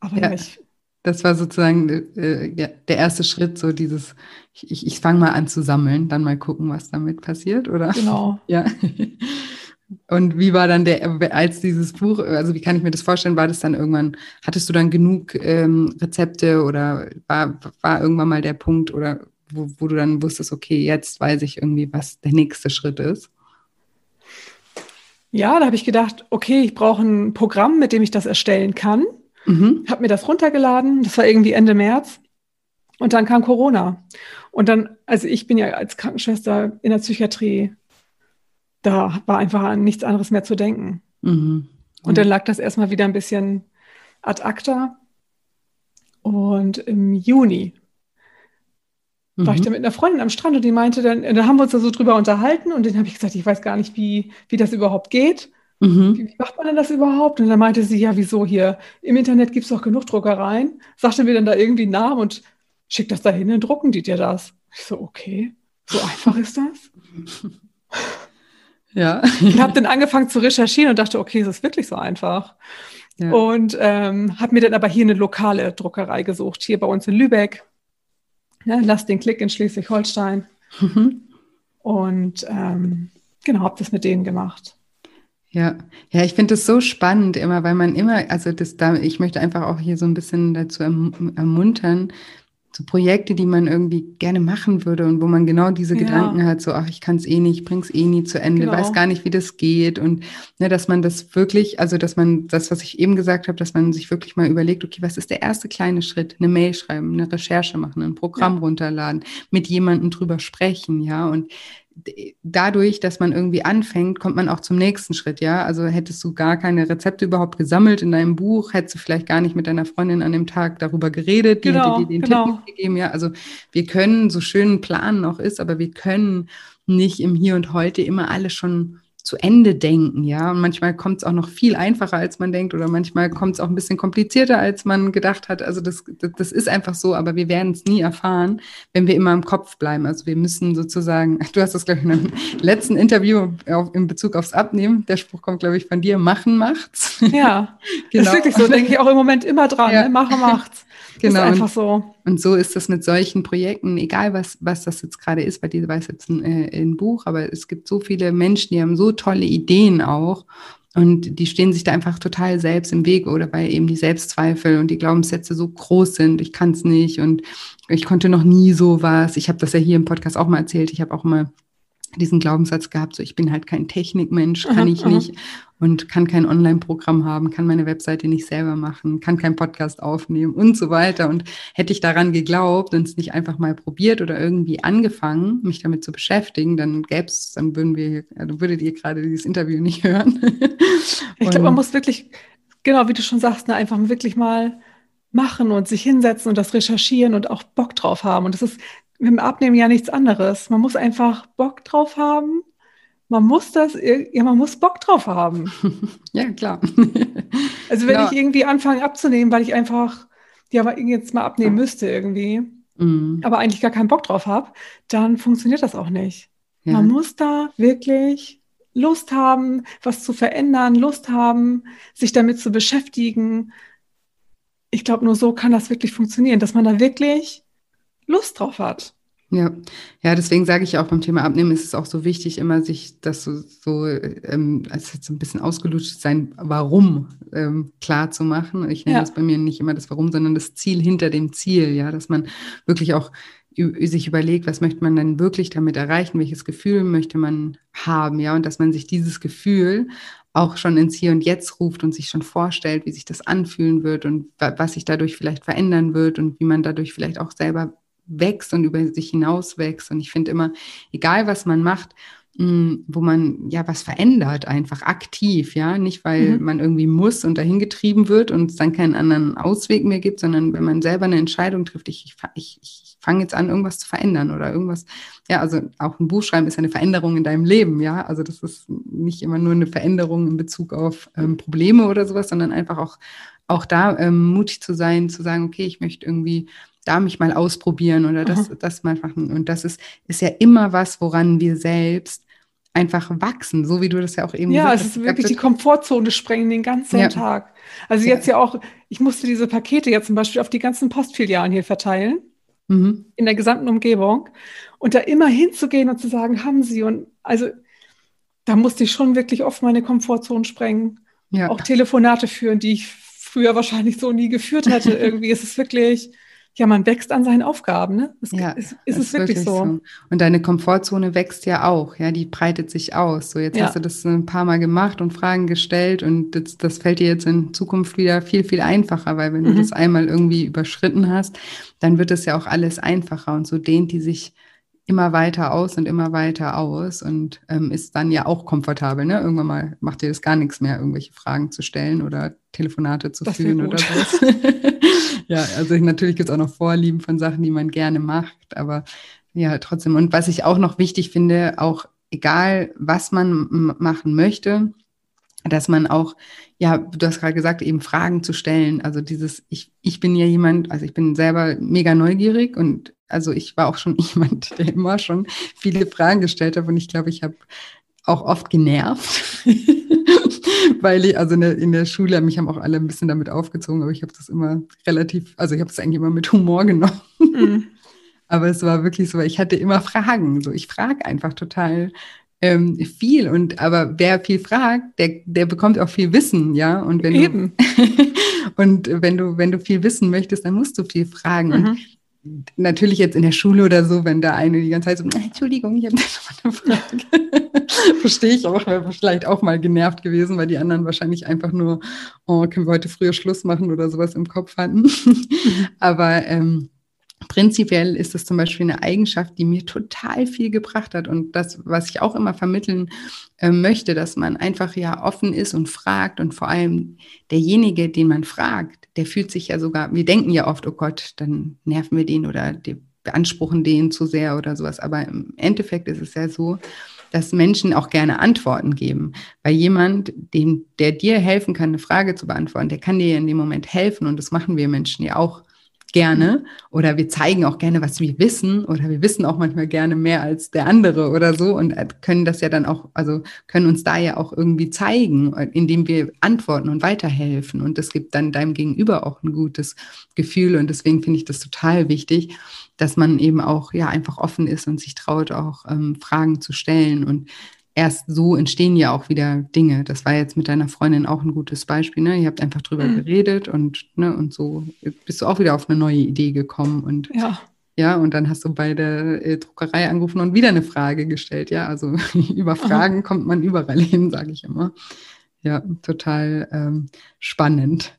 Aber ja, ja ich das war sozusagen äh, ja, der erste Schritt, so dieses, ich, ich fange mal an zu sammeln, dann mal gucken, was damit passiert, oder? Genau. Ja. Und wie war dann der, als dieses Buch, also wie kann ich mir das vorstellen, war das dann irgendwann, hattest du dann genug ähm, Rezepte oder war, war irgendwann mal der Punkt oder wo, wo du dann wusstest, okay, jetzt weiß ich irgendwie, was der nächste Schritt ist? Ja, da habe ich gedacht, okay, ich brauche ein Programm, mit dem ich das erstellen kann. Mhm. Habe mir das runtergeladen, das war irgendwie Ende März. Und dann kam Corona. Und dann, also ich bin ja als Krankenschwester in der Psychiatrie, da war einfach an nichts anderes mehr zu denken. Mhm. Und dann lag das erstmal wieder ein bisschen ad acta. Und im Juni mhm. war ich mhm. dann mit einer Freundin am Strand und die meinte dann, da haben wir uns da so drüber unterhalten und dann habe ich gesagt, ich weiß gar nicht, wie, wie das überhaupt geht. Mhm. Wie, wie, macht man denn das überhaupt? Und dann meinte sie, ja, wieso hier? Im Internet gibt es doch genug Druckereien. Sagte mir dann da irgendwie einen Namen und schickt das da hin, dann drucken die dir das. Ich so, okay, so einfach ist das. Ja. und habe dann angefangen zu recherchieren und dachte, okay, es ist wirklich so einfach. Ja. Und ähm, habe mir dann aber hier eine lokale Druckerei gesucht, hier bei uns in Lübeck. Ja, lass den Klick in Schleswig-Holstein. Mhm. Und ähm, genau, habe das mit denen gemacht. Ja, ja, ich finde es so spannend immer, weil man immer, also das da, ich möchte einfach auch hier so ein bisschen dazu erm-, ermuntern, so Projekte, die man irgendwie gerne machen würde und wo man genau diese ja. Gedanken hat, so, ach, ich kann es eh nicht, ich bring's eh nie zu Ende, genau. weiß gar nicht, wie das geht und ne, dass man das wirklich, also dass man das, was ich eben gesagt habe, dass man sich wirklich mal überlegt, okay, was ist der erste kleine Schritt? Eine Mail schreiben, eine Recherche machen, ein Programm ja. runterladen, mit jemandem drüber sprechen, ja, und dadurch, dass man irgendwie anfängt, kommt man auch zum nächsten Schritt, ja. Also hättest du gar keine Rezepte überhaupt gesammelt in deinem Buch, hättest du vielleicht gar nicht mit deiner Freundin an dem Tag darüber geredet, die genau, hätte dir den genau. Tipp mitgegeben, ja. Also wir können, so schön ein Plan noch ist, aber wir können nicht im Hier und Heute immer alles schon zu Ende denken, ja. Und manchmal kommt es auch noch viel einfacher, als man denkt, oder manchmal kommt es auch ein bisschen komplizierter, als man gedacht hat. Also das, das, das ist einfach so, aber wir werden es nie erfahren, wenn wir immer im Kopf bleiben. Also wir müssen sozusagen, du hast das, glaube ich, in einem letzten Interview auf, in Bezug aufs Abnehmen, der Spruch kommt, glaube ich, von dir, machen macht's. Ja, genau. das ist wirklich so, denke ich auch im Moment immer dran, ja. ne? machen macht's. Genau. Ist einfach so. Und so ist das mit solchen Projekten, egal was, was das jetzt gerade ist, bei dir war es jetzt ein, äh, ein Buch, aber es gibt so viele Menschen, die haben so tolle Ideen auch. Und die stehen sich da einfach total selbst im Weg oder weil eben die Selbstzweifel und die Glaubenssätze so groß sind, ich kann es nicht und ich konnte noch nie sowas. Ich habe das ja hier im Podcast auch mal erzählt. Ich habe auch mal diesen Glaubenssatz gehabt, so ich bin halt kein Technikmensch, kann aha, ich nicht und kann kein Online-Programm haben, kann meine Webseite nicht selber machen, kann kein Podcast aufnehmen und so weiter. Und hätte ich daran geglaubt und es nicht einfach mal probiert oder irgendwie angefangen, mich damit zu beschäftigen, dann gäbe es, dann würden wir, dann würdet ihr gerade dieses Interview nicht hören. ich glaube, man muss wirklich, genau wie du schon sagst, ne, einfach wirklich mal machen und sich hinsetzen und das recherchieren und auch Bock drauf haben. Und das ist mit dem Abnehmen ja nichts anderes. Man muss einfach Bock drauf haben. Man muss das, ja, man muss Bock drauf haben. ja, klar. also wenn klar. ich irgendwie anfange abzunehmen, weil ich einfach, ja, aber jetzt mal abnehmen müsste irgendwie, mhm. aber eigentlich gar keinen Bock drauf habe, dann funktioniert das auch nicht. Ja. Man muss da wirklich Lust haben, was zu verändern, Lust haben, sich damit zu beschäftigen. Ich glaube, nur so kann das wirklich funktionieren, dass man da wirklich Lust drauf hat. Ja, ja, deswegen sage ich auch beim Thema Abnehmen ist es auch so wichtig, immer sich das so, so ähm, als jetzt so ein bisschen ausgelutscht sein, warum ähm, klar zu machen. Ich nenne ja. das bei mir nicht immer das Warum, sondern das Ziel hinter dem Ziel, ja, dass man wirklich auch sich überlegt, was möchte man dann wirklich damit erreichen, welches Gefühl möchte man haben, ja, und dass man sich dieses Gefühl auch schon ins Hier und Jetzt ruft und sich schon vorstellt, wie sich das anfühlen wird und was sich dadurch vielleicht verändern wird und wie man dadurch vielleicht auch selber wächst und über sich hinaus wächst. Und ich finde immer, egal was man macht, mm, wo man ja was verändert, einfach aktiv, ja, nicht weil mhm. man irgendwie muss und dahin getrieben wird und es dann keinen anderen Ausweg mehr gibt, sondern wenn man selber eine Entscheidung trifft, ich, ich, ich fange jetzt an, irgendwas zu verändern oder irgendwas, ja, also auch ein Buch schreiben ist eine Veränderung in deinem Leben, ja, also das ist nicht immer nur eine Veränderung in Bezug auf ähm, Probleme oder sowas, sondern einfach auch auch da ähm, mutig zu sein, zu sagen, okay, ich möchte irgendwie da mich mal ausprobieren oder das, das mal machen. Und das ist, ist ja immer was, woran wir selbst einfach wachsen, so wie du das ja auch eben Ja, es ist wirklich die Komfortzone sprengen den ganzen ja. Tag. Also jetzt ja. ja auch, ich musste diese Pakete ja zum Beispiel auf die ganzen Postfilialen hier verteilen, mhm. in der gesamten Umgebung. Und da immer hinzugehen und zu sagen, haben sie. Und also da musste ich schon wirklich oft meine Komfortzone sprengen. Ja. Auch Telefonate führen, die ich früher wahrscheinlich so nie geführt hätte. Irgendwie ist es wirklich ja, man wächst an seinen Aufgaben, ne? Das ja, ist, ist es wirklich, wirklich so. so. Und deine Komfortzone wächst ja auch, ja, die breitet sich aus. So, jetzt ja. hast du das ein paar Mal gemacht und Fragen gestellt und das, das fällt dir jetzt in Zukunft wieder viel, viel einfacher, weil wenn mhm. du das einmal irgendwie überschritten hast, dann wird es ja auch alles einfacher und so dehnt die sich immer weiter aus und immer weiter aus und ähm, ist dann ja auch komfortabel. Ne? Irgendwann mal macht dir das gar nichts mehr, irgendwelche Fragen zu stellen oder Telefonate zu das führen oder so. ja, also natürlich gibt es auch noch Vorlieben von Sachen, die man gerne macht, aber ja, trotzdem. Und was ich auch noch wichtig finde, auch egal, was man machen möchte, dass man auch, ja, du hast gerade gesagt, eben Fragen zu stellen. Also dieses, ich, ich bin ja jemand, also ich bin selber mega neugierig und also ich war auch schon jemand, der immer schon viele Fragen gestellt hat und ich glaube, ich habe auch oft genervt, weil ich, also in der, in der Schule, mich haben auch alle ein bisschen damit aufgezogen, aber ich habe das immer relativ, also ich habe das eigentlich immer mit Humor genommen. Mhm. Aber es war wirklich so, ich hatte immer Fragen. So, ich frage einfach total ähm, viel und aber wer viel fragt, der, der bekommt auch viel Wissen, ja. Und wenn Eben. du und wenn du, wenn du viel wissen möchtest, dann musst du viel fragen. Mhm. Und natürlich jetzt in der Schule oder so, wenn da eine die ganze Zeit so, Entschuldigung, ich habe da noch eine Frage. Verstehe ich auch, wäre vielleicht auch mal genervt gewesen, weil die anderen wahrscheinlich einfach nur, oh, können wir heute früher Schluss machen oder sowas im Kopf hatten. Aber ähm, prinzipiell ist das zum Beispiel eine Eigenschaft, die mir total viel gebracht hat und das, was ich auch immer vermitteln äh, möchte, dass man einfach ja offen ist und fragt und vor allem derjenige, den man fragt, der fühlt sich ja sogar, wir denken ja oft, oh Gott, dann nerven wir den oder beanspruchen den zu sehr oder sowas, aber im Endeffekt ist es ja so, dass Menschen auch gerne Antworten geben. Weil jemand, dem, der dir helfen kann, eine Frage zu beantworten, der kann dir in dem Moment helfen und das machen wir Menschen ja auch gerne oder wir zeigen auch gerne, was wir wissen oder wir wissen auch manchmal gerne mehr als der andere oder so und äh, können das ja dann auch, also können uns da ja auch irgendwie zeigen, indem wir antworten und weiterhelfen und das gibt dann deinem Gegenüber auch ein gutes Gefühl und deswegen finde ich das total wichtig, dass man eben auch ja einfach offen ist und sich traut, auch ähm, Fragen zu stellen und erst so entstehen ja auch wieder Dinge. Das war jetzt mit deiner Freundin auch ein gutes Beispiel. Ne? Ihr habt einfach drüber mhm. geredet und, ne, und so bist du auch wieder auf eine neue Idee gekommen. Und ja. Ja, und dann hast du bei der äh, Druckerei angerufen und wieder eine Frage gestellt. Ja, also über Fragen Aha. kommt man überall hin, sage ich immer. Ja, total ähm, spannend.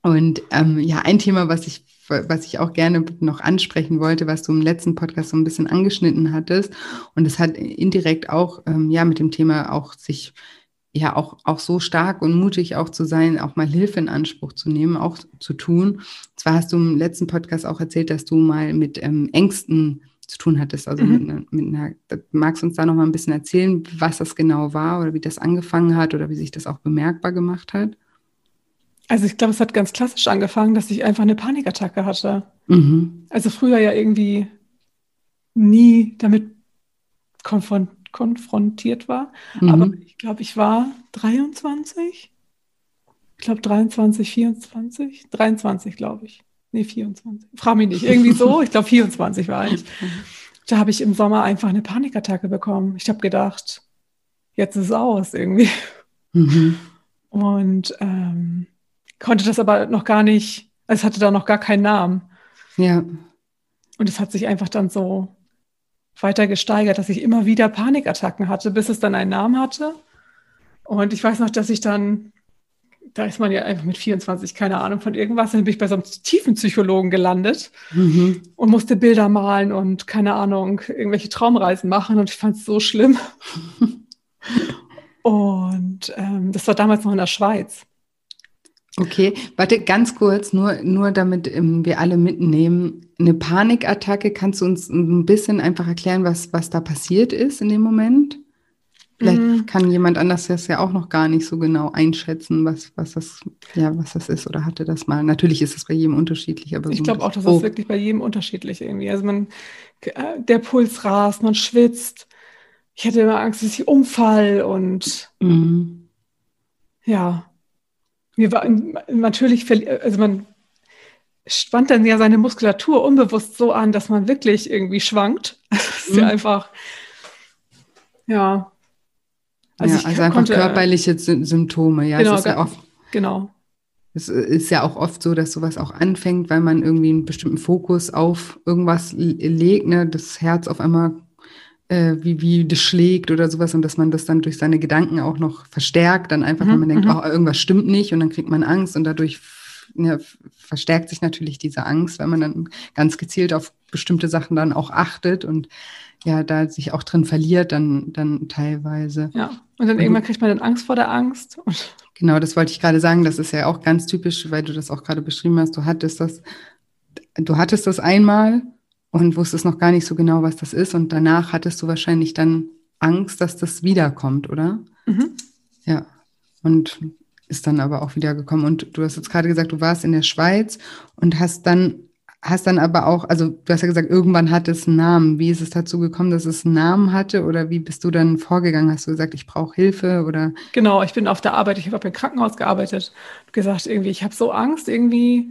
Und ähm, ja, ein Thema, was ich was ich auch gerne noch ansprechen wollte, was du im letzten Podcast so ein bisschen angeschnitten hattest. Und es hat indirekt auch, ähm, ja, mit dem Thema auch sich, ja, auch, auch so stark und mutig auch zu sein, auch mal Hilfe in Anspruch zu nehmen, auch zu tun. Zwar hast du im letzten Podcast auch erzählt, dass du mal mit ähm, Ängsten zu tun hattest. Also mhm. mit, mit einer, magst du uns da noch mal ein bisschen erzählen, was das genau war oder wie das angefangen hat oder wie sich das auch bemerkbar gemacht hat? Also ich glaube, es hat ganz klassisch angefangen, dass ich einfach eine Panikattacke hatte. Mhm. Also früher ja irgendwie nie damit konfront konfrontiert war. Mhm. Aber ich glaube, ich war 23. Ich glaube 23, 24. 23, glaube ich. Nee, 24. Frag mich nicht. Irgendwie so. Ich glaube 24 war ich. Da habe ich im Sommer einfach eine Panikattacke bekommen. Ich habe gedacht, jetzt ist es aus irgendwie. Mhm. Und ähm, konnte das aber noch gar nicht, es hatte da noch gar keinen Namen. Ja. Und es hat sich einfach dann so weiter gesteigert, dass ich immer wieder Panikattacken hatte, bis es dann einen Namen hatte. Und ich weiß noch, dass ich dann, da ist man ja einfach mit 24, keine Ahnung von irgendwas, dann bin ich bei so einem tiefen Psychologen gelandet mhm. und musste Bilder malen und keine Ahnung, irgendwelche Traumreisen machen und ich fand es so schlimm. und ähm, das war damals noch in der Schweiz. Okay, warte ganz kurz, nur, nur damit ähm, wir alle mitnehmen. Eine Panikattacke, kannst du uns ein bisschen einfach erklären, was, was da passiert ist in dem Moment? Vielleicht mm. kann jemand anders das ja auch noch gar nicht so genau einschätzen, was, was, das, ja, was das ist oder hatte das mal. Natürlich ist es bei jedem unterschiedlich, aber ich so glaube auch, das ist wirklich bei jedem unterschiedlich irgendwie. Also man, äh, der Puls rast, man schwitzt. Ich hatte immer Angst, dass ich umfall und mm. ja, mir war natürlich, also man spannt dann ja seine Muskulatur unbewusst so an, dass man wirklich irgendwie schwankt. Das ist mhm. ja einfach, ja. Also, ja, also einfach konnte, körperliche Symptome, ja. Genau, es ist ja oft, genau. Es ist ja auch oft so, dass sowas auch anfängt, weil man irgendwie einen bestimmten Fokus auf irgendwas legt, ne? das Herz auf einmal äh, wie, wie das schlägt oder sowas und dass man das dann durch seine Gedanken auch noch verstärkt, dann einfach, mhm, wenn man denkt, mhm. oh, irgendwas stimmt nicht und dann kriegt man Angst und dadurch ja, verstärkt sich natürlich diese Angst, weil man dann ganz gezielt auf bestimmte Sachen dann auch achtet und ja, da sich auch drin verliert, dann, dann teilweise. Ja, und dann irgendwann kriegt man dann Angst vor der Angst. genau, das wollte ich gerade sagen. Das ist ja auch ganz typisch, weil du das auch gerade beschrieben hast. Du hattest das, du hattest das einmal und wusstest noch gar nicht so genau, was das ist. Und danach hattest du wahrscheinlich dann Angst, dass das wiederkommt, oder? Mhm. Ja. Und ist dann aber auch wieder gekommen. Und du hast jetzt gerade gesagt, du warst in der Schweiz und hast dann, hast dann aber auch, also du hast ja gesagt, irgendwann hatte es einen Namen. Wie ist es dazu gekommen, dass es einen Namen hatte? Oder wie bist du dann vorgegangen? Hast du gesagt, ich brauche Hilfe oder? Genau, ich bin auf der Arbeit, ich habe im Krankenhaus gearbeitet. gesagt, irgendwie, ich habe so Angst, irgendwie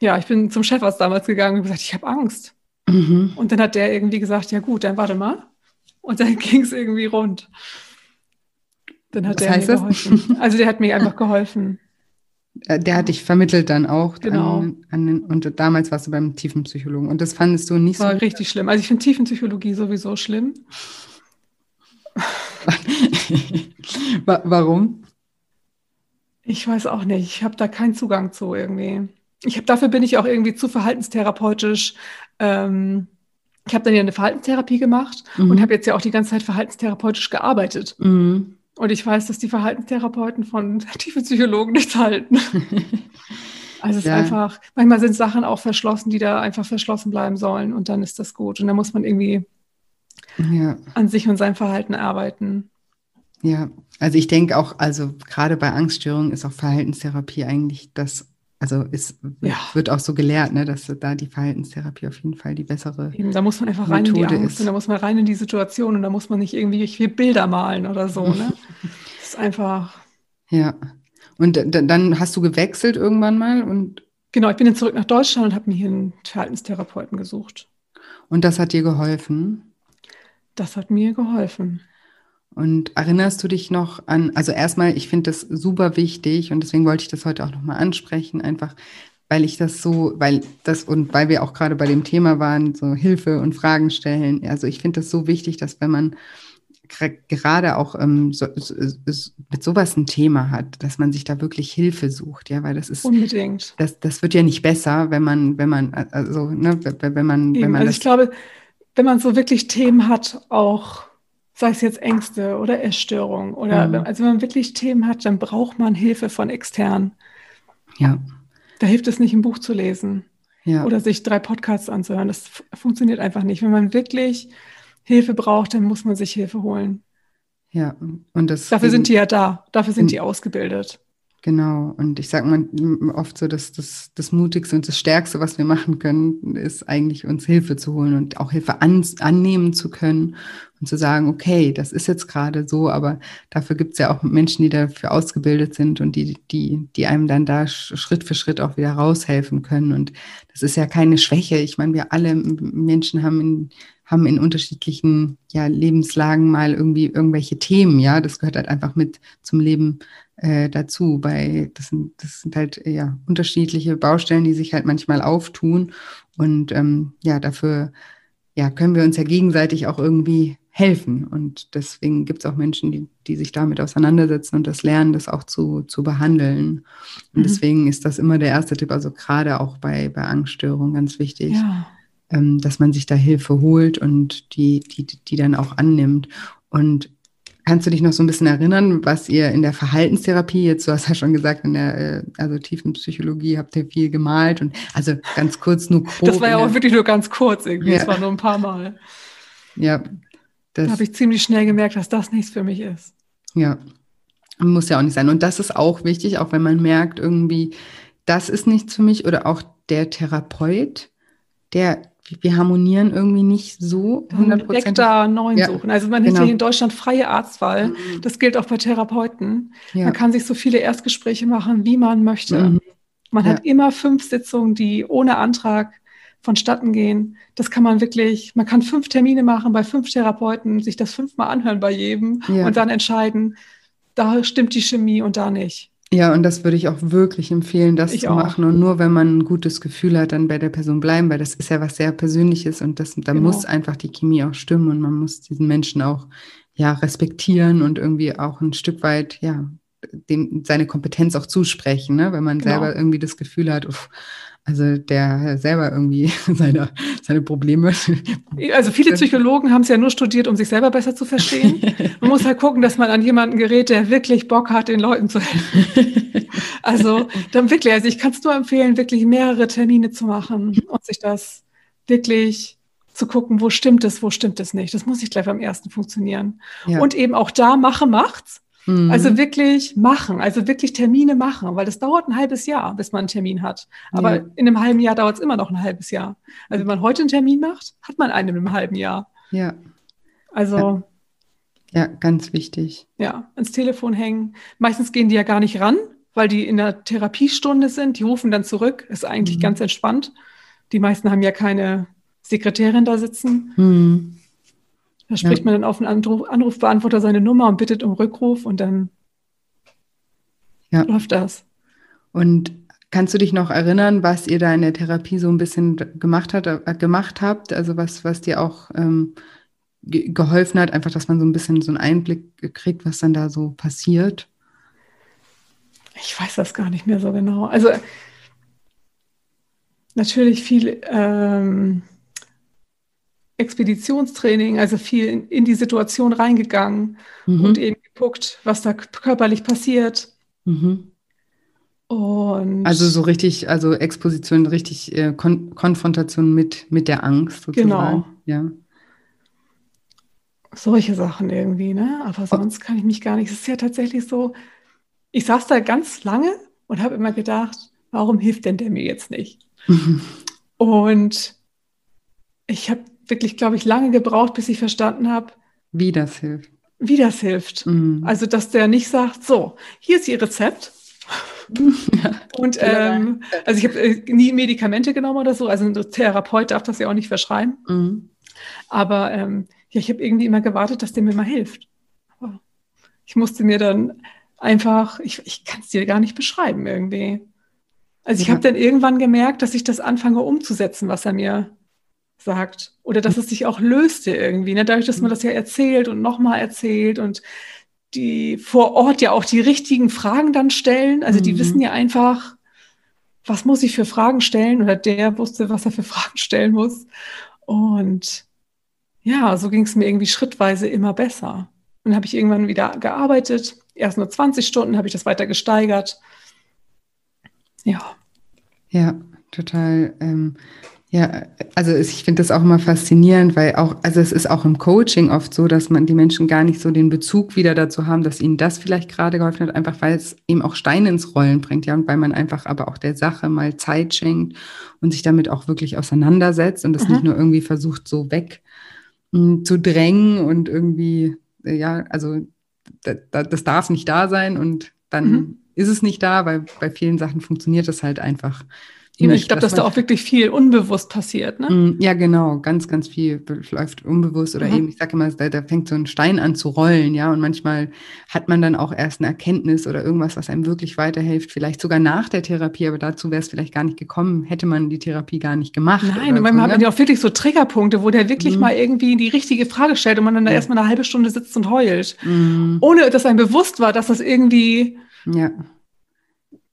ja, ich bin zum Chefarzt damals gegangen und gesagt, ich habe Angst. Mhm. Und dann hat der irgendwie gesagt, ja gut, dann warte mal. Und dann ging es irgendwie rund. Dann hat Was der mir geholfen. Das? Also der hat mir einfach geholfen. Äh, der hat dich vermittelt dann auch. Genau. An, an den, und damals warst du beim Tiefenpsychologen. Und das fandest du nicht War so. War richtig schlimm. Also ich finde Tiefenpsychologie sowieso schlimm. Warum? Ich weiß auch nicht. Ich habe da keinen Zugang zu irgendwie ich habe dafür bin ich auch irgendwie zu verhaltenstherapeutisch. Ähm, ich habe dann ja eine Verhaltenstherapie gemacht mhm. und habe jetzt ja auch die ganze Zeit verhaltenstherapeutisch gearbeitet. Mhm. Und ich weiß, dass die Verhaltenstherapeuten von tiefen Psychologen nichts halten. also es ja. ist einfach, manchmal sind Sachen auch verschlossen, die da einfach verschlossen bleiben sollen und dann ist das gut. Und dann muss man irgendwie ja. an sich und seinem Verhalten arbeiten. Ja, also ich denke auch, also gerade bei Angststörungen ist auch Verhaltenstherapie eigentlich das also es ja. wird auch so gelehrt, ne, dass da die Verhaltenstherapie auf jeden Fall die bessere Eben, Da muss man einfach rein Methode in die Angst ist. und da muss man rein in die Situation und da muss man nicht irgendwie viel Bilder malen oder so. Ne? das ist einfach. Ja. Und dann hast du gewechselt irgendwann mal und Genau, ich bin dann zurück nach Deutschland und habe mir hier einen Verhaltenstherapeuten gesucht. Und das hat dir geholfen? Das hat mir geholfen. Und erinnerst du dich noch an, also erstmal, ich finde das super wichtig und deswegen wollte ich das heute auch nochmal ansprechen, einfach, weil ich das so, weil das und weil wir auch gerade bei dem Thema waren, so Hilfe und Fragen stellen. Also ich finde das so wichtig, dass wenn man gerade auch ähm, so, so, so, mit sowas ein Thema hat, dass man sich da wirklich Hilfe sucht, ja, weil das ist unbedingt. Das, das wird ja nicht besser, wenn man, wenn man, also, ne, wenn man, Eben, wenn man. Also ich glaube, wenn man so wirklich Themen hat, auch sei es jetzt Ängste oder Essstörung oder mhm. also wenn man wirklich Themen hat, dann braucht man Hilfe von extern. Ja. Da hilft es nicht, ein Buch zu lesen ja. oder sich drei Podcasts anzuhören. Das funktioniert einfach nicht. Wenn man wirklich Hilfe braucht, dann muss man sich Hilfe holen. Ja, und das. Dafür sind die ja da. Dafür sind die ausgebildet. Genau. Und ich sage mal oft so, dass das, das Mutigste und das Stärkste, was wir machen können, ist eigentlich uns Hilfe zu holen und auch Hilfe an, annehmen zu können und zu sagen, okay, das ist jetzt gerade so, aber dafür gibt es ja auch Menschen, die dafür ausgebildet sind und die, die, die einem dann da Schritt für Schritt auch wieder raushelfen können. Und das ist ja keine Schwäche. Ich meine, wir alle Menschen haben in haben in unterschiedlichen ja, Lebenslagen mal irgendwie irgendwelche Themen, ja. Das gehört halt einfach mit zum Leben äh, dazu. Bei, das, sind, das sind halt ja unterschiedliche Baustellen, die sich halt manchmal auftun. Und ähm, ja, dafür ja, können wir uns ja gegenseitig auch irgendwie helfen. Und deswegen gibt es auch Menschen, die, die sich damit auseinandersetzen und das lernen, das auch zu, zu behandeln. Und mhm. deswegen ist das immer der erste Tipp, also gerade auch bei, bei Angststörungen ganz wichtig. Ja ähm, dass man sich da Hilfe holt und die, die, die dann auch annimmt. Und kannst du dich noch so ein bisschen erinnern, was ihr in der Verhaltenstherapie, jetzt du hast ja schon gesagt, in der äh, also tiefen Psychologie habt ihr viel gemalt und also ganz kurz nur grob. Das war ja auch wirklich nur ganz kurz irgendwie, ja. das war nur ein paar Mal. Ja. Das, da habe ich ziemlich schnell gemerkt, dass das nichts für mich ist. Ja, muss ja auch nicht sein. Und das ist auch wichtig, auch wenn man merkt, irgendwie, das ist nichts für mich oder auch der Therapeut, der wir harmonieren irgendwie nicht so 100 Direkt da neuen ja, suchen. Also man genau. hat hier in Deutschland freie Arztwahl. Mhm. Das gilt auch bei Therapeuten. Ja. Man kann sich so viele Erstgespräche machen, wie man möchte. Mhm. Man ja. hat immer fünf Sitzungen, die ohne Antrag vonstatten gehen. Das kann man wirklich, man kann fünf Termine machen bei fünf Therapeuten, sich das fünfmal anhören bei jedem und dann entscheiden, da stimmt die Chemie und da nicht. Ja, und das würde ich auch wirklich empfehlen, das ich zu auch. machen. Und nur wenn man ein gutes Gefühl hat, dann bei der Person bleiben, weil das ist ja was sehr Persönliches und das, da genau. muss einfach die Chemie auch stimmen und man muss diesen Menschen auch ja respektieren und irgendwie auch ein Stück weit ja dem seine Kompetenz auch zusprechen, ne? wenn man genau. selber irgendwie das Gefühl hat, uff, also der selber irgendwie seine, seine Probleme. Also viele Psychologen haben es ja nur studiert, um sich selber besser zu verstehen. Man muss halt gucken, dass man an jemanden gerät, der wirklich Bock hat, den Leuten zu helfen. Also dann wirklich, also ich kann es nur empfehlen, wirklich mehrere Termine zu machen und sich das wirklich zu gucken, wo stimmt es, wo stimmt es nicht. Das muss nicht gleich beim ersten funktionieren. Ja. Und eben auch da mache macht's. Mhm. Also wirklich machen, also wirklich Termine machen, weil das dauert ein halbes Jahr, bis man einen Termin hat. Aber ja. in einem halben Jahr dauert es immer noch ein halbes Jahr. Also wenn man heute einen Termin macht, hat man einen in einem halben Jahr. Ja. Also. Ja. Ja, ganz wichtig. Ja, ans Telefon hängen. Meistens gehen die ja gar nicht ran, weil die in der Therapiestunde sind. Die rufen dann zurück. Ist eigentlich mhm. ganz entspannt. Die meisten haben ja keine Sekretärin da sitzen. Mhm. Da spricht ja. man dann auf den Anruf, Anrufbeantworter seine Nummer und bittet um Rückruf und dann ja. läuft das. Und kannst du dich noch erinnern, was ihr da in der Therapie so ein bisschen gemacht, hat, äh, gemacht habt? Also was, was dir auch ähm, geholfen hat, einfach, dass man so ein bisschen so einen Einblick kriegt, was dann da so passiert? Ich weiß das gar nicht mehr so genau. Also natürlich viel ähm, Expeditionstraining, also viel in, in die Situation reingegangen mhm. und eben geguckt, was da körperlich passiert. Mhm. Und also so richtig, also Exposition, richtig äh, Kon Konfrontation mit, mit der Angst sozusagen. Genau. Ja. Solche Sachen irgendwie, ne? Aber sonst kann ich mich gar nicht. Es ist ja tatsächlich so, ich saß da ganz lange und habe immer gedacht, warum hilft denn der mir jetzt nicht? Mhm. Und ich habe wirklich, glaube ich, lange gebraucht, bis ich verstanden habe, wie das hilft. Wie das hilft. Mhm. Also, dass der nicht sagt, so, hier ist Ihr Rezept. Ja, und ähm, also ich habe äh, nie Medikamente genommen oder so, also ein Therapeut darf das ja auch nicht verschreiben. Mhm. Aber ähm, ja, ich habe irgendwie immer gewartet, dass der mir mal hilft. Aber ich musste mir dann einfach, ich, ich kann es dir gar nicht beschreiben irgendwie. Also ich ja. habe dann irgendwann gemerkt, dass ich das anfange umzusetzen, was er mir sagt. Oder dass es sich auch löste irgendwie. Ne? Dadurch, dass man das ja erzählt und nochmal erzählt und die vor Ort ja auch die richtigen Fragen dann stellen. Also die mhm. wissen ja einfach, was muss ich für Fragen stellen? Oder der wusste, was er für Fragen stellen muss. Und ja, so ging es mir irgendwie schrittweise immer besser. Und dann habe ich irgendwann wieder gearbeitet. Erst nur 20 Stunden habe ich das weiter gesteigert. Ja. Ja, total. Ähm, ja, also ich finde das auch immer faszinierend, weil auch, also es ist auch im Coaching oft so, dass man die Menschen gar nicht so den Bezug wieder dazu haben, dass ihnen das vielleicht gerade geholfen hat, einfach weil es eben auch Steine ins Rollen bringt, ja, und weil man einfach aber auch der Sache mal Zeit schenkt und sich damit auch wirklich auseinandersetzt und das mhm. nicht nur irgendwie versucht, so weg hm, zu drängen und irgendwie, ja, also das, das darf nicht da sein und dann mhm. ist es nicht da, weil bei vielen Sachen funktioniert das halt einfach ich glaube, dass da auch wirklich viel unbewusst passiert, ne? Mm, ja, genau, ganz, ganz viel läuft unbewusst oder mhm. eben, ich sage immer, da, da, fängt so ein Stein an zu rollen, ja, und manchmal hat man dann auch erst eine Erkenntnis oder irgendwas, was einem wirklich weiterhilft, vielleicht sogar nach der Therapie, aber dazu wäre es vielleicht gar nicht gekommen, hätte man die Therapie gar nicht gemacht. Nein, und manchmal so, hat man ne? ja auch wirklich so Triggerpunkte, wo der wirklich mhm. mal irgendwie die richtige Frage stellt und man dann da ja. erstmal eine halbe Stunde sitzt und heult, mhm. ohne dass einem bewusst war, dass das irgendwie ja.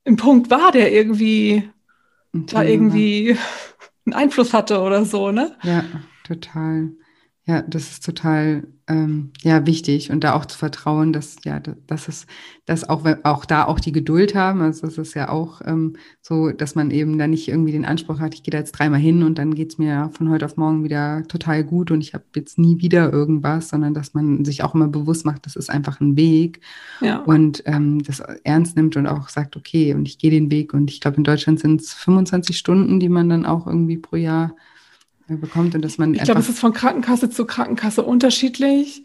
ein Punkt war, der irgendwie da irgendwie einen Einfluss hatte oder so, ne? Ja, total. Ja, das ist total ähm, ja, wichtig und da auch zu vertrauen, dass ja, dass es, dass auch, auch da auch die Geduld haben. Also das ist ja auch ähm, so, dass man eben da nicht irgendwie den Anspruch hat, ich gehe da jetzt dreimal hin und dann geht es mir von heute auf morgen wieder total gut und ich habe jetzt nie wieder irgendwas, sondern dass man sich auch immer bewusst macht, das ist einfach ein Weg ja. und ähm, das ernst nimmt und auch sagt, okay, und ich gehe den Weg und ich glaube, in Deutschland sind es 25 Stunden, die man dann auch irgendwie pro Jahr bekommt und dass man. Ich glaube, es ist von Krankenkasse zu Krankenkasse unterschiedlich.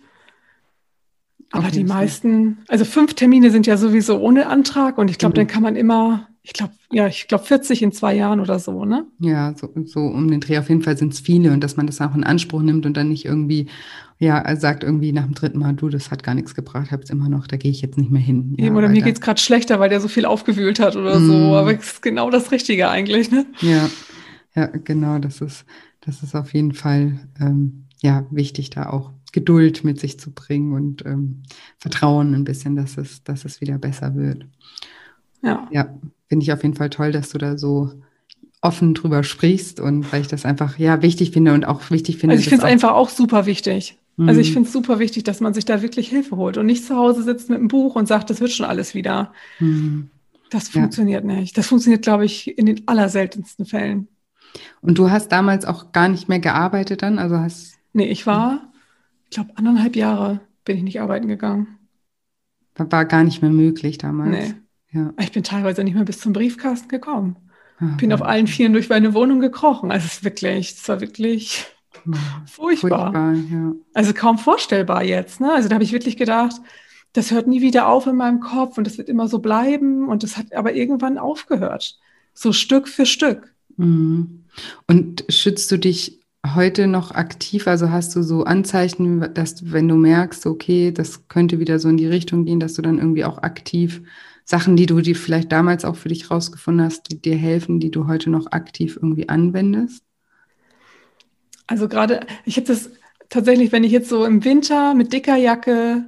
Aber die meisten, also fünf Termine sind ja sowieso ohne Antrag und ich glaube, mhm. dann kann man immer, ich glaube, ja, ich glaube 40 in zwei Jahren oder so, ne? Ja, so, so um den Dreh auf jeden Fall sind es viele und dass man das auch in Anspruch nimmt und dann nicht irgendwie, ja, sagt irgendwie nach dem dritten Mal, du, das hat gar nichts gebracht, hab's immer noch, da gehe ich jetzt nicht mehr hin. Ja, Eben, oder mir geht's gerade schlechter, weil der so viel aufgewühlt hat oder mm. so. Aber es ist genau das Richtige eigentlich, ne? Ja, ja, genau, das ist, das ist auf jeden Fall ähm, ja wichtig, da auch Geduld mit sich zu bringen und ähm, Vertrauen ein bisschen, dass es, dass es wieder besser wird. Ja. Ja, finde ich auf jeden Fall toll, dass du da so offen drüber sprichst und weil ich das einfach ja wichtig finde und auch wichtig finde. Also ich finde es einfach auch super wichtig. Mhm. Also ich finde es super wichtig, dass man sich da wirklich Hilfe holt und nicht zu Hause sitzt mit einem Buch und sagt, das wird schon alles wieder. Mhm. Das funktioniert ja. nicht. Das funktioniert, glaube ich, in den allerseltensten Fällen. Und du hast damals auch gar nicht mehr gearbeitet dann? Also hast. Nee, ich war, ich glaube, anderthalb Jahre bin ich nicht arbeiten gegangen. War gar nicht mehr möglich damals. Nee. Ja. Ich bin teilweise nicht mehr bis zum Briefkasten gekommen. Ach, bin auf allen Vieren durch meine Wohnung gekrochen. Also es ist wirklich, es war wirklich furchtbar. furchtbar ja. Also kaum vorstellbar jetzt. Ne? Also da habe ich wirklich gedacht, das hört nie wieder auf in meinem Kopf und das wird immer so bleiben. Und das hat aber irgendwann aufgehört. So Stück für Stück. Mhm. Und schützt du dich heute noch aktiv? Also hast du so Anzeichen, dass wenn du merkst, okay, das könnte wieder so in die Richtung gehen, dass du dann irgendwie auch aktiv Sachen, die du die vielleicht damals auch für dich rausgefunden hast, die dir helfen, die du heute noch aktiv irgendwie anwendest? Also gerade, ich habe das tatsächlich, wenn ich jetzt so im Winter mit dicker Jacke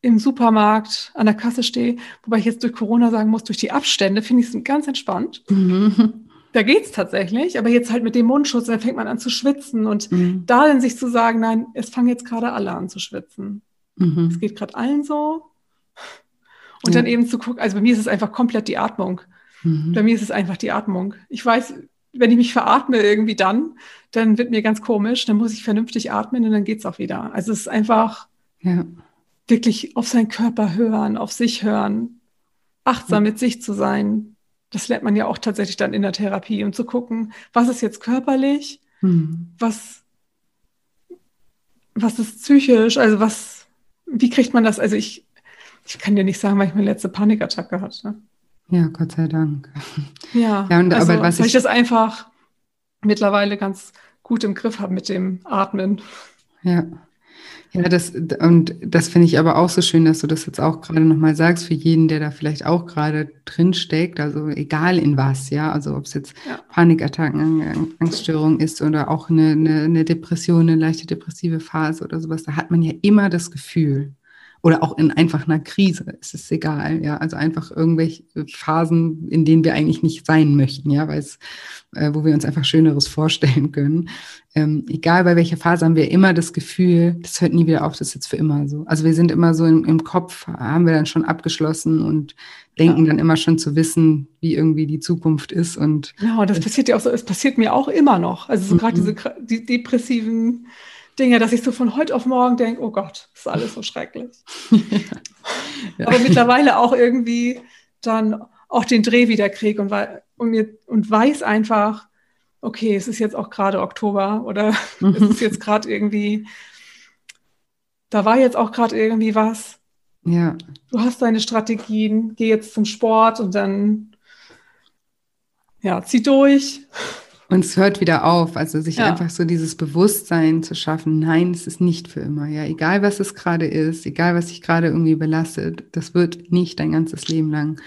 im Supermarkt an der Kasse stehe, wobei ich jetzt durch Corona sagen muss, durch die Abstände finde ich es ganz entspannt. Mhm. Da geht es tatsächlich, aber jetzt halt mit dem Mundschutz, dann fängt man an zu schwitzen und mhm. da dann sich zu sagen, nein, es fangen jetzt gerade alle an zu schwitzen. Mhm. Es geht gerade allen so. Und ja. dann eben zu gucken, also bei mir ist es einfach komplett die Atmung. Mhm. Bei mir ist es einfach die Atmung. Ich weiß, wenn ich mich veratme irgendwie dann, dann wird mir ganz komisch, dann muss ich vernünftig atmen und dann geht es auch wieder. Also es ist einfach ja. wirklich auf seinen Körper hören, auf sich hören, achtsam mit sich zu sein, das lernt man ja auch tatsächlich dann in der Therapie, um zu gucken, was ist jetzt körperlich, mhm. was, was ist psychisch, also was, wie kriegt man das? Also ich, ich kann dir nicht sagen, weil ich meine letzte Panikattacke hatte. Ja, Gott sei Dank. Ja, ja und, also, aber was weil ich, ich das einfach mittlerweile ganz gut im Griff habe mit dem Atmen. Ja. Ja, das, und das finde ich aber auch so schön, dass du das jetzt auch gerade nochmal sagst, für jeden, der da vielleicht auch gerade drin steckt, also egal in was, ja, also ob es jetzt ja. Panikattacken, Angststörung ist oder auch eine, eine, eine Depression, eine leichte depressive Phase oder sowas, da hat man ja immer das Gefühl, oder auch in einfach einer Krise, es ist egal, ja, also einfach irgendwelche Phasen, in denen wir eigentlich nicht sein möchten, ja, weil es, äh, wo wir uns einfach Schöneres vorstellen können. Ähm, egal bei welcher Phase haben wir immer das Gefühl, das hört nie wieder auf, das ist jetzt für immer so. Also wir sind immer so im, im Kopf, haben wir dann schon abgeschlossen und denken ja. dann immer schon zu wissen, wie irgendwie die Zukunft ist und. Ja, das passiert ja auch so, es passiert mir auch immer noch. Also so mhm. gerade diese die depressiven Dinge, dass ich so von heute auf morgen denke, oh Gott, ist alles so schrecklich. ja. Aber mittlerweile auch irgendwie dann auch den Dreh wieder kriege und, und, mir, und weiß einfach, okay, es ist jetzt auch gerade Oktober oder es ist jetzt gerade irgendwie, da war jetzt auch gerade irgendwie was. Ja. Du hast deine Strategien, geh jetzt zum Sport und dann ja, zieh durch. Und es hört wieder auf, also sich ja. einfach so dieses Bewusstsein zu schaffen, nein, es ist nicht für immer, ja, egal was es gerade ist, egal was sich gerade irgendwie belastet, das wird nicht dein ganzes Leben lang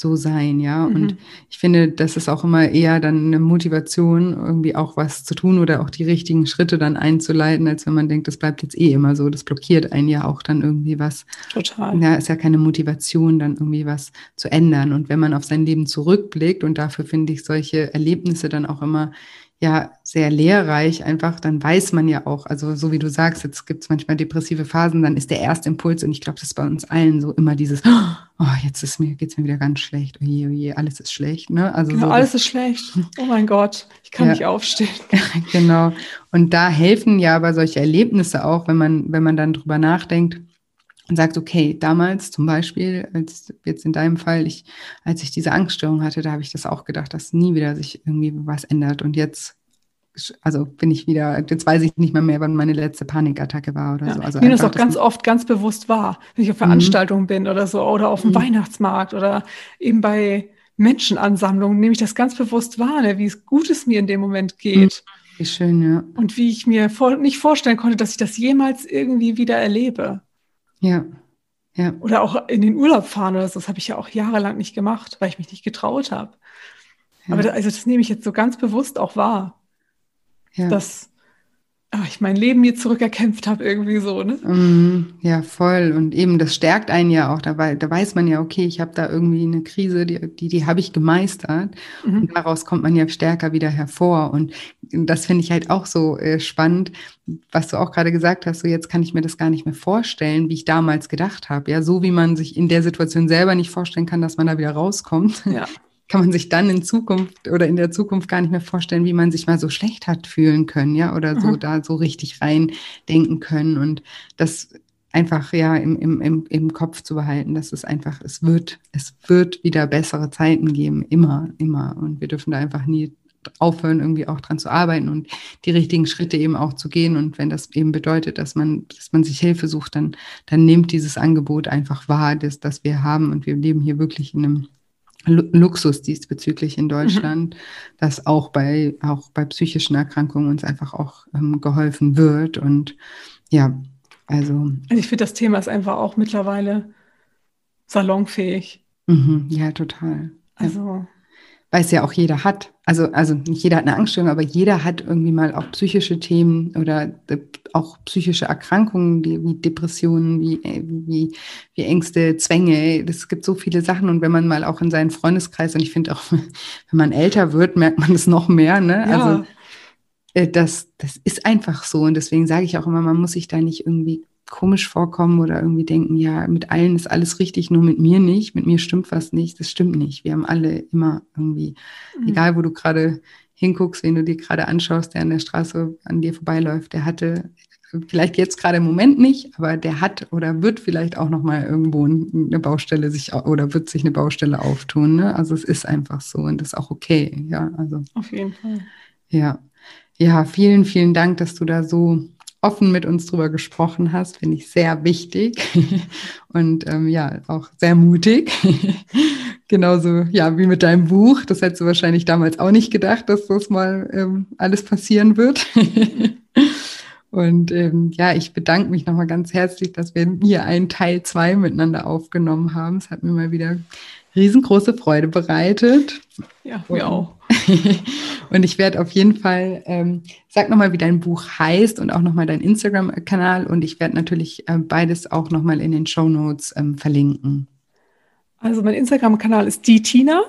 so sein, ja. Mhm. Und ich finde, das ist auch immer eher dann eine Motivation, irgendwie auch was zu tun oder auch die richtigen Schritte dann einzuleiten, als wenn man denkt, das bleibt jetzt eh immer so. Das blockiert einen ja auch dann irgendwie was. Total. Ja, ist ja keine Motivation, dann irgendwie was zu ändern. Und wenn man auf sein Leben zurückblickt und dafür finde ich solche Erlebnisse dann auch immer ja sehr lehrreich einfach, dann weiß man ja auch, also so wie du sagst, jetzt gibt es manchmal depressive Phasen, dann ist der erste Impuls und ich glaube, das ist bei uns allen so immer dieses, oh, jetzt ist mir, geht's mir wieder ganz schlecht, oje, oje, alles ist schlecht, ne? Also genau, so, alles ist schlecht. Oh mein Gott, ich kann ja, nicht aufstehen. genau. Und da helfen ja aber solche Erlebnisse auch, wenn man, wenn man dann drüber nachdenkt, und sagt, okay, damals zum Beispiel, als jetzt in deinem Fall, ich, als ich diese Angststörung hatte, da habe ich das auch gedacht, dass nie wieder sich irgendwie was ändert. Und jetzt, also bin ich wieder, jetzt weiß ich nicht mehr mehr, wann meine letzte Panikattacke war oder ja. so. Also ich nehme das auch ganz oft ganz bewusst wahr, wenn ich auf mhm. Veranstaltungen mhm. bin oder so oder auf dem mhm. Weihnachtsmarkt oder eben bei Menschenansammlungen, nehme ich das ganz bewusst wahr, ne, wie es gut es mir in dem Moment geht. Mhm. Wie schön, ja. Und wie ich mir vor, nicht vorstellen konnte, dass ich das jemals irgendwie wieder erlebe. Ja. Ja. Oder auch in den Urlaub fahren oder so. Das habe ich ja auch jahrelang nicht gemacht, weil ich mich nicht getraut habe. Ja. Aber da, also das nehme ich jetzt so ganz bewusst auch wahr. Ja. Dass ich mein Leben mir zurückerkämpft habe, irgendwie so, ne? Mm, ja, voll. Und eben, das stärkt einen ja auch. Da, da weiß man ja, okay, ich habe da irgendwie eine Krise, die, die, die habe ich gemeistert. Mhm. Und daraus kommt man ja stärker wieder hervor. Und das finde ich halt auch so äh, spannend, was du auch gerade gesagt hast, so jetzt kann ich mir das gar nicht mehr vorstellen, wie ich damals gedacht habe. Ja, so wie man sich in der Situation selber nicht vorstellen kann, dass man da wieder rauskommt. Ja. Kann man sich dann in Zukunft oder in der Zukunft gar nicht mehr vorstellen, wie man sich mal so schlecht hat fühlen können, ja, oder so mhm. da so richtig rein denken können und das einfach ja im, im, im, im Kopf zu behalten, dass es einfach, es wird, es wird wieder bessere Zeiten geben, immer, immer. Und wir dürfen da einfach nie aufhören, irgendwie auch dran zu arbeiten und die richtigen Schritte eben auch zu gehen. Und wenn das eben bedeutet, dass man, dass man sich Hilfe sucht, dann, dann nimmt dieses Angebot einfach wahr, das, das wir haben. Und wir leben hier wirklich in einem Luxus diesbezüglich in Deutschland, mhm. dass auch bei, auch bei psychischen Erkrankungen uns einfach auch ähm, geholfen wird. Und ja, also. Ich finde, das Thema ist einfach auch mittlerweile salonfähig. Mhm, ja, total. Also. Ja weil es ja auch jeder hat. Also, also nicht jeder hat eine Angststörung, aber jeder hat irgendwie mal auch psychische Themen oder auch psychische Erkrankungen, die, wie Depressionen, wie, äh, wie, wie Ängste, Zwänge. Es gibt so viele Sachen. Und wenn man mal auch in seinen Freundeskreis, und ich finde auch, wenn man älter wird, merkt man es noch mehr, ne? Ja. Also, äh, das, das ist einfach so. Und deswegen sage ich auch immer, man muss sich da nicht irgendwie komisch vorkommen oder irgendwie denken, ja, mit allen ist alles richtig, nur mit mir nicht, mit mir stimmt was nicht. Das stimmt nicht. Wir haben alle immer irgendwie, mhm. egal wo du gerade hinguckst, wen du dir gerade anschaust, der an der Straße an dir vorbeiläuft, der hatte vielleicht jetzt gerade im Moment nicht, aber der hat oder wird vielleicht auch noch mal irgendwo eine Baustelle sich oder wird sich eine Baustelle auftun. Ne? Also es ist einfach so und das ist auch okay. Ja, also auf jeden Fall. Ja, ja, vielen, vielen Dank, dass du da so offen mit uns drüber gesprochen hast, finde ich sehr wichtig und ähm, ja, auch sehr mutig. Genauso, ja, wie mit deinem Buch. Das hättest du wahrscheinlich damals auch nicht gedacht, dass das mal ähm, alles passieren wird. Und ähm, ja, ich bedanke mich nochmal ganz herzlich, dass wir hier einen Teil 2 miteinander aufgenommen haben. Es hat mir mal wieder riesengroße Freude bereitet. Ja, mir auch. und ich werde auf jeden Fall, ähm, sag nochmal, wie dein Buch heißt und auch nochmal dein Instagram-Kanal. Und ich werde natürlich äh, beides auch nochmal in den Show Notes ähm, verlinken. Also mein Instagram-Kanal ist die Tina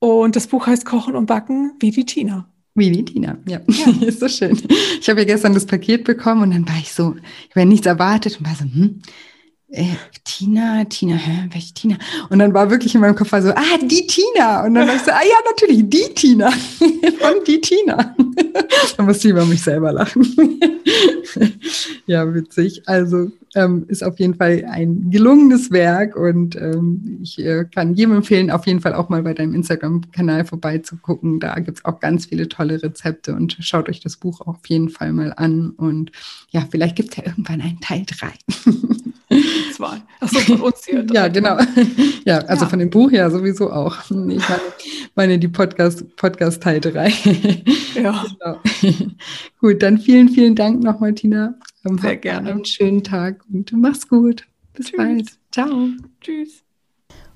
und das Buch heißt Kochen und Backen wie die Tina. Wie die Tina, ja. ja. ist so schön. Ich habe ja gestern das Paket bekommen und dann war ich so, ich habe nichts erwartet und war so, hm, äh, Tina, Tina, hä, welche Tina? Und dann war wirklich in meinem Kopf so, ah, die Tina. Und dann war ich so, ah ja, natürlich, die Tina. Von die Tina. dann musste ich über mich selber lachen. ja, witzig. Also ähm, ist auf jeden Fall ein gelungenes Werk und ähm, ich äh, kann jedem empfehlen, auf jeden Fall auch mal bei deinem Instagram-Kanal vorbeizugucken. Da gibt es auch ganz viele tolle Rezepte und schaut euch das Buch auf jeden Fall mal an. Und ja, vielleicht gibt es ja irgendwann einen Teil 3. Zwei. Achso, von uns hier. ja, genau. Ja, also ja. von dem Buch ja sowieso auch. Ich meine, meine die Podcast, Podcast Teil 3. Ja. Genau. Gut, dann vielen, vielen Dank nochmal, Tina. Sehr gerne. Einen schönen Tag und mach's gut. Bis Tschüss. bald. Ciao. Tschüss.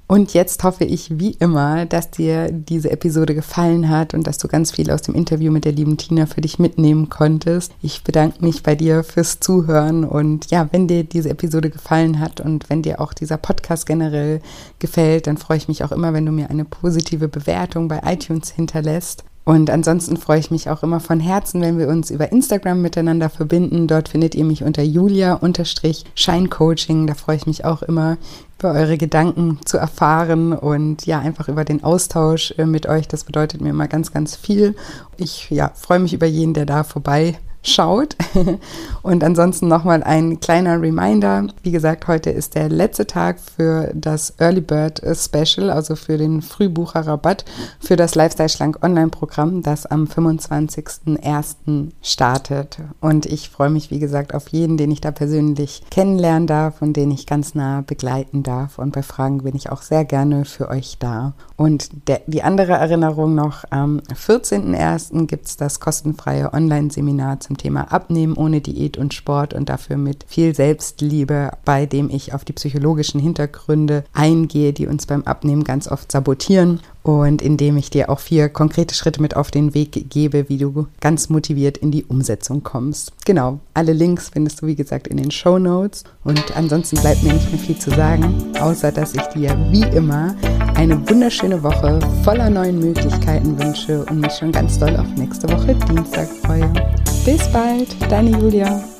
Und jetzt hoffe ich wie immer, dass dir diese Episode gefallen hat und dass du ganz viel aus dem Interview mit der lieben Tina für dich mitnehmen konntest. Ich bedanke mich bei dir fürs Zuhören und ja, wenn dir diese Episode gefallen hat und wenn dir auch dieser Podcast generell gefällt, dann freue ich mich auch immer, wenn du mir eine positive Bewertung bei iTunes hinterlässt. Und ansonsten freue ich mich auch immer von Herzen, wenn wir uns über Instagram miteinander verbinden. Dort findet ihr mich unter julia-scheincoaching. Da freue ich mich auch immer, über eure Gedanken zu erfahren und ja, einfach über den Austausch äh, mit euch. Das bedeutet mir immer ganz, ganz viel. Ich ja, freue mich über jeden, der da vorbei schaut. Und ansonsten nochmal ein kleiner Reminder. Wie gesagt, heute ist der letzte Tag für das Early Bird Special, also für den Frühbucherrabatt für das Lifestyle Schlank Online-Programm, das am 25.01. startet. Und ich freue mich, wie gesagt, auf jeden, den ich da persönlich kennenlernen darf und den ich ganz nah begleiten darf. Und bei Fragen bin ich auch sehr gerne für euch da. Und der, die andere Erinnerung noch, am 14.01. gibt es das kostenfreie Online-Seminar zum Thema Abnehmen ohne Diät und Sport und dafür mit viel Selbstliebe, bei dem ich auf die psychologischen Hintergründe eingehe, die uns beim Abnehmen ganz oft sabotieren und indem ich dir auch vier konkrete Schritte mit auf den Weg gebe, wie du ganz motiviert in die Umsetzung kommst. Genau, alle Links findest du wie gesagt in den Show Notes und ansonsten bleibt mir nicht mehr viel zu sagen, außer dass ich dir wie immer eine wunderschöne Woche voller neuen Möglichkeiten wünsche und mich schon ganz doll auf nächste Woche Dienstag freue. Bis bald, deine Julia.